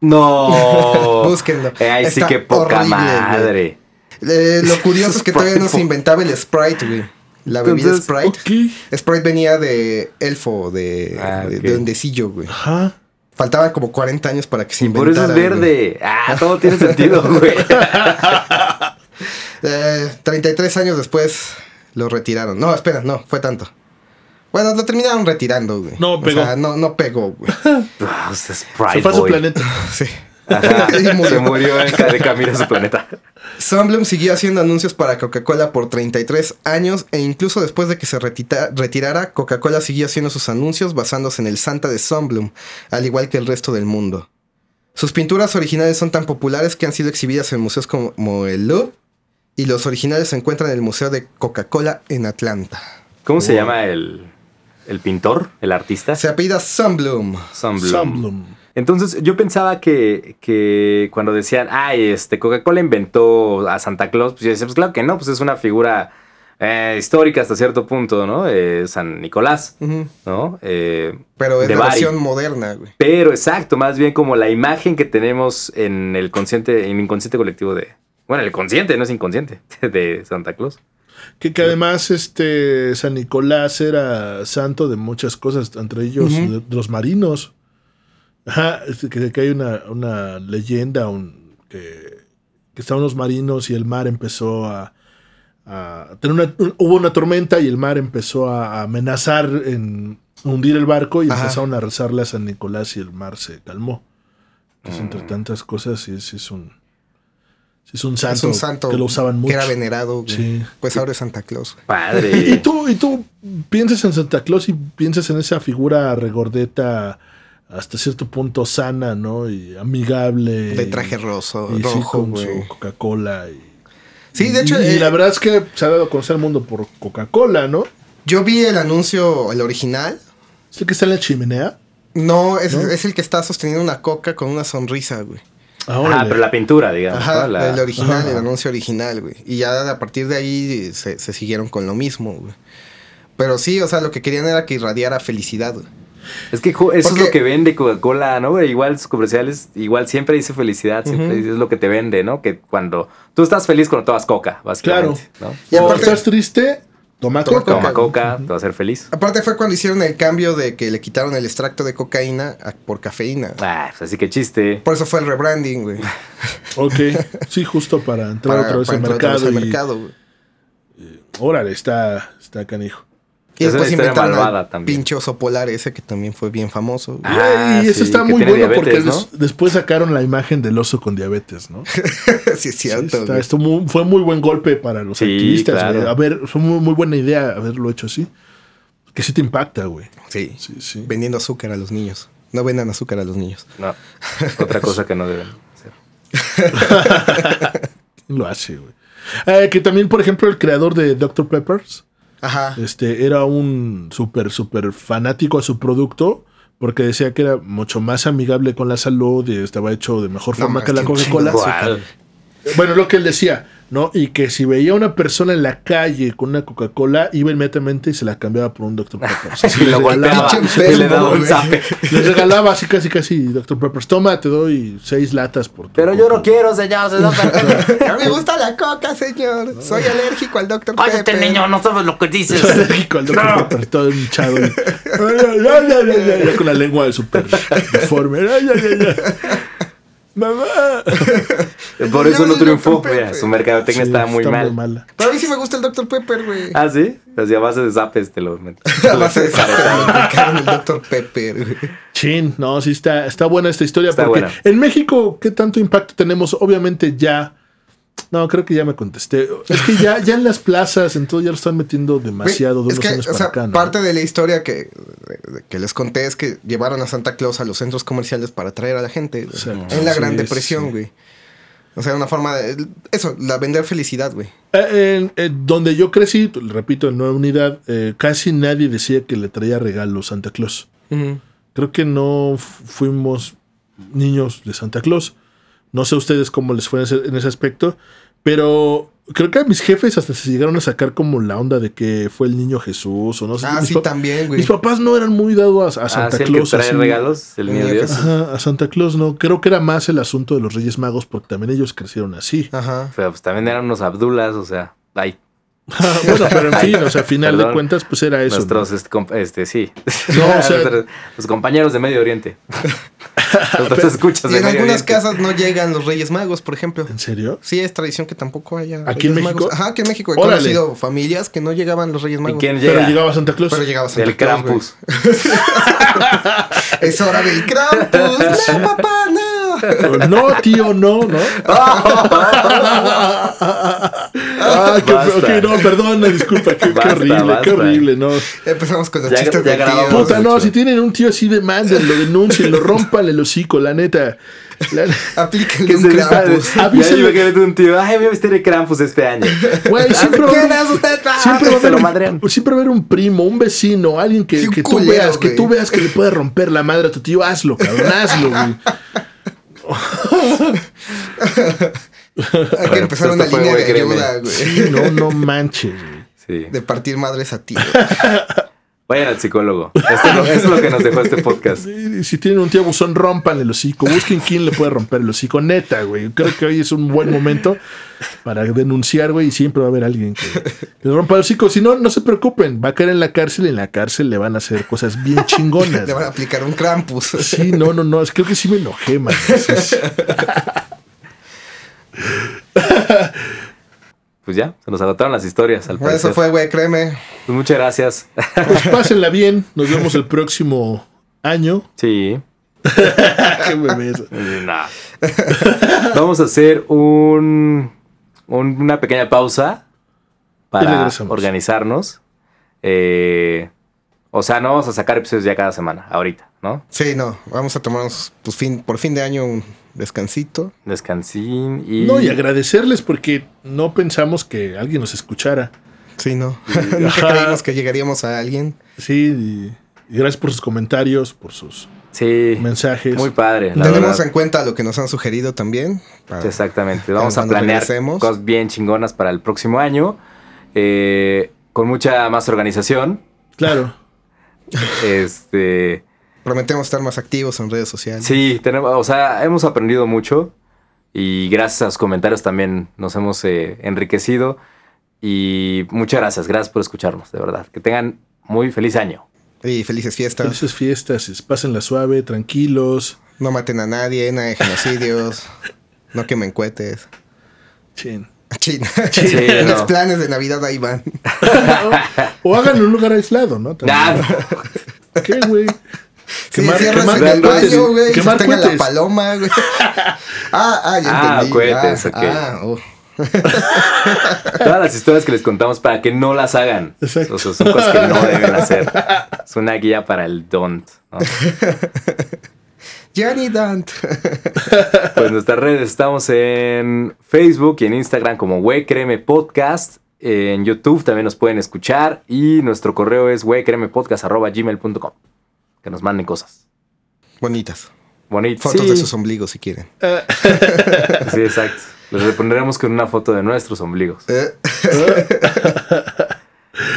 No. Búsquenlo. Eh, Ay, sí, qué poca horrible, madre. Eh, lo curioso es que todavía no se Sprite. inventaba el Sprite, güey. La bebida Entonces, Sprite. Ok. Sprite venía de elfo, de, Ah, de, ok. de duendecillo, güey. Ajá. Faltaban como 40 años para que se Y por inventara. eso es güey. verde. Ah, todo tiene sentido, güey. Eh, 33 años después lo retiraron. No, espera, no, fue tanto. Bueno, lo terminaron retirando, güey. No O pegó. sea, no, no pegó, güey. Ah, Sprite Se fue a su planeta. Sí. Ajá, Y murió. Se murió en de camino a su planeta. Sunblum siguió haciendo anuncios para Coca-Cola por 33 años e incluso después de que se retita- retirara, Coca-Cola siguió haciendo sus anuncios basándose en el Santa de Sunblum, al igual que el resto del mundo. Sus pinturas originales son tan populares que han sido exhibidas en museos como el Louvre y los originales se encuentran en el Museo de Coca-Cola en Atlanta. ¿Cómo se llama el, el pintor, el artista? Se apellida Sunblum. Sunblum. Sunblum. Entonces, yo pensaba que, que cuando decían, ay, este, Coca-Cola inventó a Santa Claus, pues yo decía, pues claro que no, pues es una figura eh, histórica hasta cierto punto, ¿no? Eh, San Nicolás. ¿no? Eh, Pero es de la Bari. versión moderna, güey. Pero exacto, más bien como la imagen que tenemos en el consciente, en el inconsciente colectivo de. Bueno, el consciente, no es inconsciente, de Santa Claus. Que, que además este San Nicolás era santo de muchas cosas, entre ellos Ujú. de- de los marinos. Ajá, que, que hay una, una leyenda un- que, que estaban los marinos y el mar empezó a, a tener una, un- hubo una tormenta y el mar empezó a, a amenazar en hundir el barco y Ajá. empezaron a rezarle a San Nicolás y el mar se calmó. Entonces, entre tantas cosas, sí, sí es un, sí es un santo, es un santo que lo usaban mucho. que era venerado. Sí. Pues ahora es Santa Claus. güey. Y Padre. tú, y tú piensas en Santa Claus y piensas en esa figura regordeta hasta cierto punto sana, ¿no? Y amigable. De traje roso, y sí, rojo, con güey. su Coca-Cola. Y, Sí, de hecho, y, eh, la verdad es que se ha dado a conocer al mundo por Coca-Cola, ¿no? yo vi el anuncio, el original. ¿Es el que está en la chimenea? No, es, ¿No? es el que está sosteniendo una coca con una sonrisa, güey. Ah, Ah, pero la pintura, digamos. Ajá, el original, Ajá. el anuncio original, güey. Y ya a partir de ahí se, se siguieron con lo mismo, güey. Pero sí, o sea, lo que querían era que irradiara felicidad, güey. Es que eso Porque- es lo que vende Coca-Cola, ¿no? Igual sus comerciales, igual siempre dice felicidad, siempre es lo que te vende, ¿no? Que cuando tú estás feliz cuando tomas Coca, básicamente, ¿no? Y aparte- estás triste, toma Toma Coca. Toma Coca, te va a hacer feliz. Aparte fue cuando hicieron el cambio de que le quitaron el extracto de cocaína a- por cafeína. Ah, pues así que chiste. Por eso fue el rebranding, güey. Ok, sí, justo para entrar Para, otra vez para al entrar otra vez mercado. al y- mercado, güey. Órale, está, está canijo. Y Es después inventaron malvada al también. pinche oso polar ese que también fue bien famoso. Ah, y eso sí, está muy bueno diabetes, porque ¿no? des- después sacaron la imagen del oso con diabetes, ¿no? sí, es Sí, cierto, está- güey. esto fue muy buen golpe para los Sí, activistas. claro. güey. A ver, fue muy, muy buena idea haberlo hecho así. Que sí te impacta, güey. Sí. Sí, sí. Vendiendo azúcar a los niños. No vendan azúcar a los niños. No, otra cosa que no deben hacer. Lo hace, güey. Eh, que también, por ejemplo, el creador de Dr. Peppers Ajá. este, era un súper, súper fanático a su producto porque decía que era mucho más amigable con la salud y estaba hecho de mejor No forma que la Coca-Cola. Bueno, lo que él decía, ¿no? Y que si veía a una persona en la calle con una Coca-Cola, iba inmediatamente y se la cambiaba por un Dr. Peppers. Y lo Pinche y le daba un zape. Les regalaba así, casi, casi, Dr. Peppers. Toma, te doy seis latas por tu Pero yo no quiero, señor. mí me gusta la coca, señor. Soy alérgico al Dr. Cállate, Pepper. niño, no sabes lo que dices. Soy alérgico al Dr. Pepper, todo hinchado. y- con la lengua de súper deforme. Mamá. Por eso no triunfó. Mira, su mercadotecnia Sí, estaba muy está mal. mala. Pero a mí sí me gusta el Dr. Pepper, güey. Ah, sí. Así a base de zapes te lo meto. A base de saber, me el Dr. Pepper, güey. Chin, no, sí está, está buena esta historia. Está porque buena. en México, ¿qué tanto impacto tenemos? Obviamente ya. No, creo que ya me contesté. Es que ya, ya en las plazas, entonces ya lo están metiendo demasiado de es unos que, años o para sea, acá. ¿no? parte de la historia que, que les conté es que llevaron a Santa Claus a los centros comerciales para atraer a la gente en la Gran Depresión, sí. güey. O sea, una forma de... Eso, la vender felicidad, güey. Eh, donde yo crecí, repito, en Nueva Unidad, eh, casi nadie decía que le traía regalos Santa Claus. Creo que no fu- fuimos niños de Santa Claus. No sé ustedes cómo les fue en ese, en ese aspecto, pero creo que a mis jefes hasta se llegaron a sacar como la onda de que fue el niño Jesús o no sé. Ah, Mis sí, también, güey. Mis papás no eran muy dados a, a Ah, Santa sí, el que Claus. trae así. regalos, el niño Dios. Jesús. Ajá, a Santa Claus no. Creo que era más el asunto de los Reyes Magos porque también ellos crecieron así. Ajá. Pero pues también eran unos abdulas, o sea, ay, bueno, pero en fin, o sea, a final de cuentas, pues era eso. nuestros, ¿no? este, este, sí. No, o sea- Nuestros- los compañeros de Medio Oriente. Los escuchas Y en Medio algunas Oriente. casas no llegan los Reyes Magos, por ejemplo. ¿En serio? Sí, es tradición que tampoco haya. ¿Aquí en México? Magos. Ajá, aquí en México. He Órale. conocido familias que no llegaban los Reyes ¿Y Magos. quién Pero llega? llegaba Santa Claus. Pero llegaba Santa Del Claus. Krampus. Es hora del Krampus. no, papá, no. No, tío, no, ¿no? Ah, qué, no, perdón, disculpa, qué, qué Basta, horrible, qué horrible, no. Empezamos con los Ya- chistes ya de tíos. Puta, no, mucho. si tienen un tío así, demándenlo, denúncienlo, rompanle el hocico, la neta. La- Aplíquenle Que un. Krampus. Ya Avísale. imagínate un tío. Ay, voy a vestir de Krampus este año. Güey, siempre va Siempre va, a haber siempre va a haber un primo, un vecino, alguien que, Sí, que tú culero, veas, que tú veas que le puede romper la madre a tu tío, hazlo, cabrón, hazlo, güey. Hay que empezar pues, una línea de créeme. ayuda, güey. Sí, no, no manches, güey. Sí. De partir madres a ti. Vayan al psicólogo. Esto es lo, es lo que nos dejó este podcast. Sí, Si tienen un tío abusón, rompan el hocico. Busquen quién le puede romper el hocico. Neta, güey. Creo que hoy es un buen momento para denunciar, güey. Y siempre va a haber alguien que le rompa el hocico. Si no, no se preocupen. Va a caer en la cárcel y en la cárcel le van a hacer cosas bien chingonas. Le van a aplicar un Krampus. Sí, no, no, no. Es- Creo que sí me enojé, man. Sí, sí. Pues ya, se nos agotaron las historias al parecer. Eso fue, güey, créeme. Pues muchas gracias. Pues pásenla bien. Nos vemos el próximo año. Sí. Qué. Nah. Vamos a hacer un, un- una pequeña pausa para organizarnos. Eh, o sea, no vamos a sacar episodios ya cada semana, ahorita, ¿no? Sí, no. Vamos a tomarnos pues, fin, por fin de año un descansito. Descansín y... No, y agradecerles porque no pensamos que alguien nos escuchara. Sí, no. Nunca Ajá. creímos que llegaríamos a alguien. Sí, y, y gracias por sus comentarios, por sus Sí, mensajes. muy padre. la Tenemos verdad. en cuenta lo que nos han sugerido también. para- Exactamente. Vamos a planear regresemos. cosas bien chingonas para el próximo año. eh, con mucha más organización. Claro. Este. Prometemos estar más activos en redes sociales. Sí, tenemos, o sea, hemos aprendido mucho. Y gracias a los comentarios también nos hemos eh, enriquecido. Y muchas gracias, gracias por escucharnos, de verdad. Que tengan muy feliz año. Y felices fiestas. Felices fiestas, es- pásenla suave, tranquilos. No maten a nadie, nada de genocidios. no quemen cohetes. Chin. Chin. Sí, Los no. planes de Navidad ahí van. O hagan en un lugar aislado, ¿no? También. Ah, no. ¿Qué, güey? Sí, Quemar- cierras quemar en el cohetes, baño, güey. quemar la cohetes. paloma, güey. ah, ah, ya Ah, entendí. cohetes, ah, ok. ah, oh. Todas las historias que les contamos para que no las hagan. Exacto. O sea, son cosas que no deben hacer. Es una guía para el don't. ¿no? Johnny Dant. Pues nuestras redes estamos en Facebook y en Instagram como Créeme Podcast. En YouTube también nos pueden escuchar. Y nuestro correo es gmail.com Que nos manden cosas. Bonitas. Bonitas. Fotos sí, de sus ombligos si quieren. sí, exacto. Les repondremos con una foto de nuestros ombligos. Eh,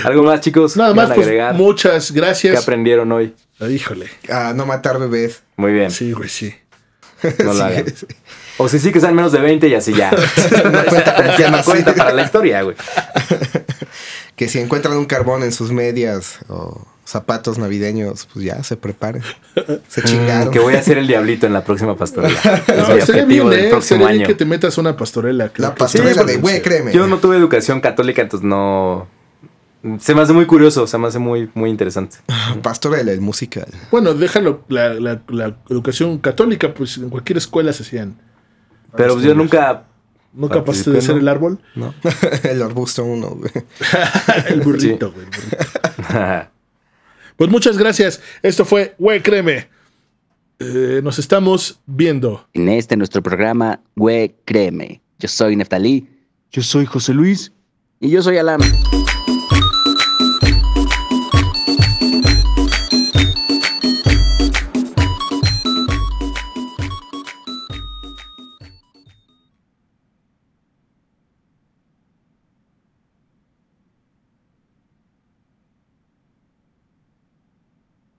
¿Algo más, chicos? Nada ¿Qué más, pues agregar? muchas ¿Qué gracias. aprendieron hoy? Ah, Híjole. a no matar bebés. Muy bien. Sí, güey, sí. No lo Sí, hagan. sí. O si sí que sean menos de 20 y así ya. No cuenta ya no cuenta para la historia, güey. Que si encuentran un carbón en sus medias o zapatos navideños, pues ya se preparen. Se chingaron. Mm, Que voy a ser el diablito en la próxima pastorela. Es No, mi objetivo bien, del eh, próximo año. que te metas una pastorela. La pastorela sí, de güey, créeme. Yo no tuve educación católica, entonces no. Se me hace muy curioso, se me hace muy, muy interesante. Pastorela, el musical. Bueno, déjalo, la, la- la educación católica, pues en cualquier escuela se hacían. Pero pues yo nunca. ¿Nunca pasaste de ¿no? el árbol? No. el arbusto uno, güey. el burrito, güey. Pues muchas gracias. Esto fue Güey, créeme. Eh, nos estamos viendo. En este nuestro programa, güey, créeme. Yo soy Neftalí. Yo soy José Luis. Y yo soy Alam.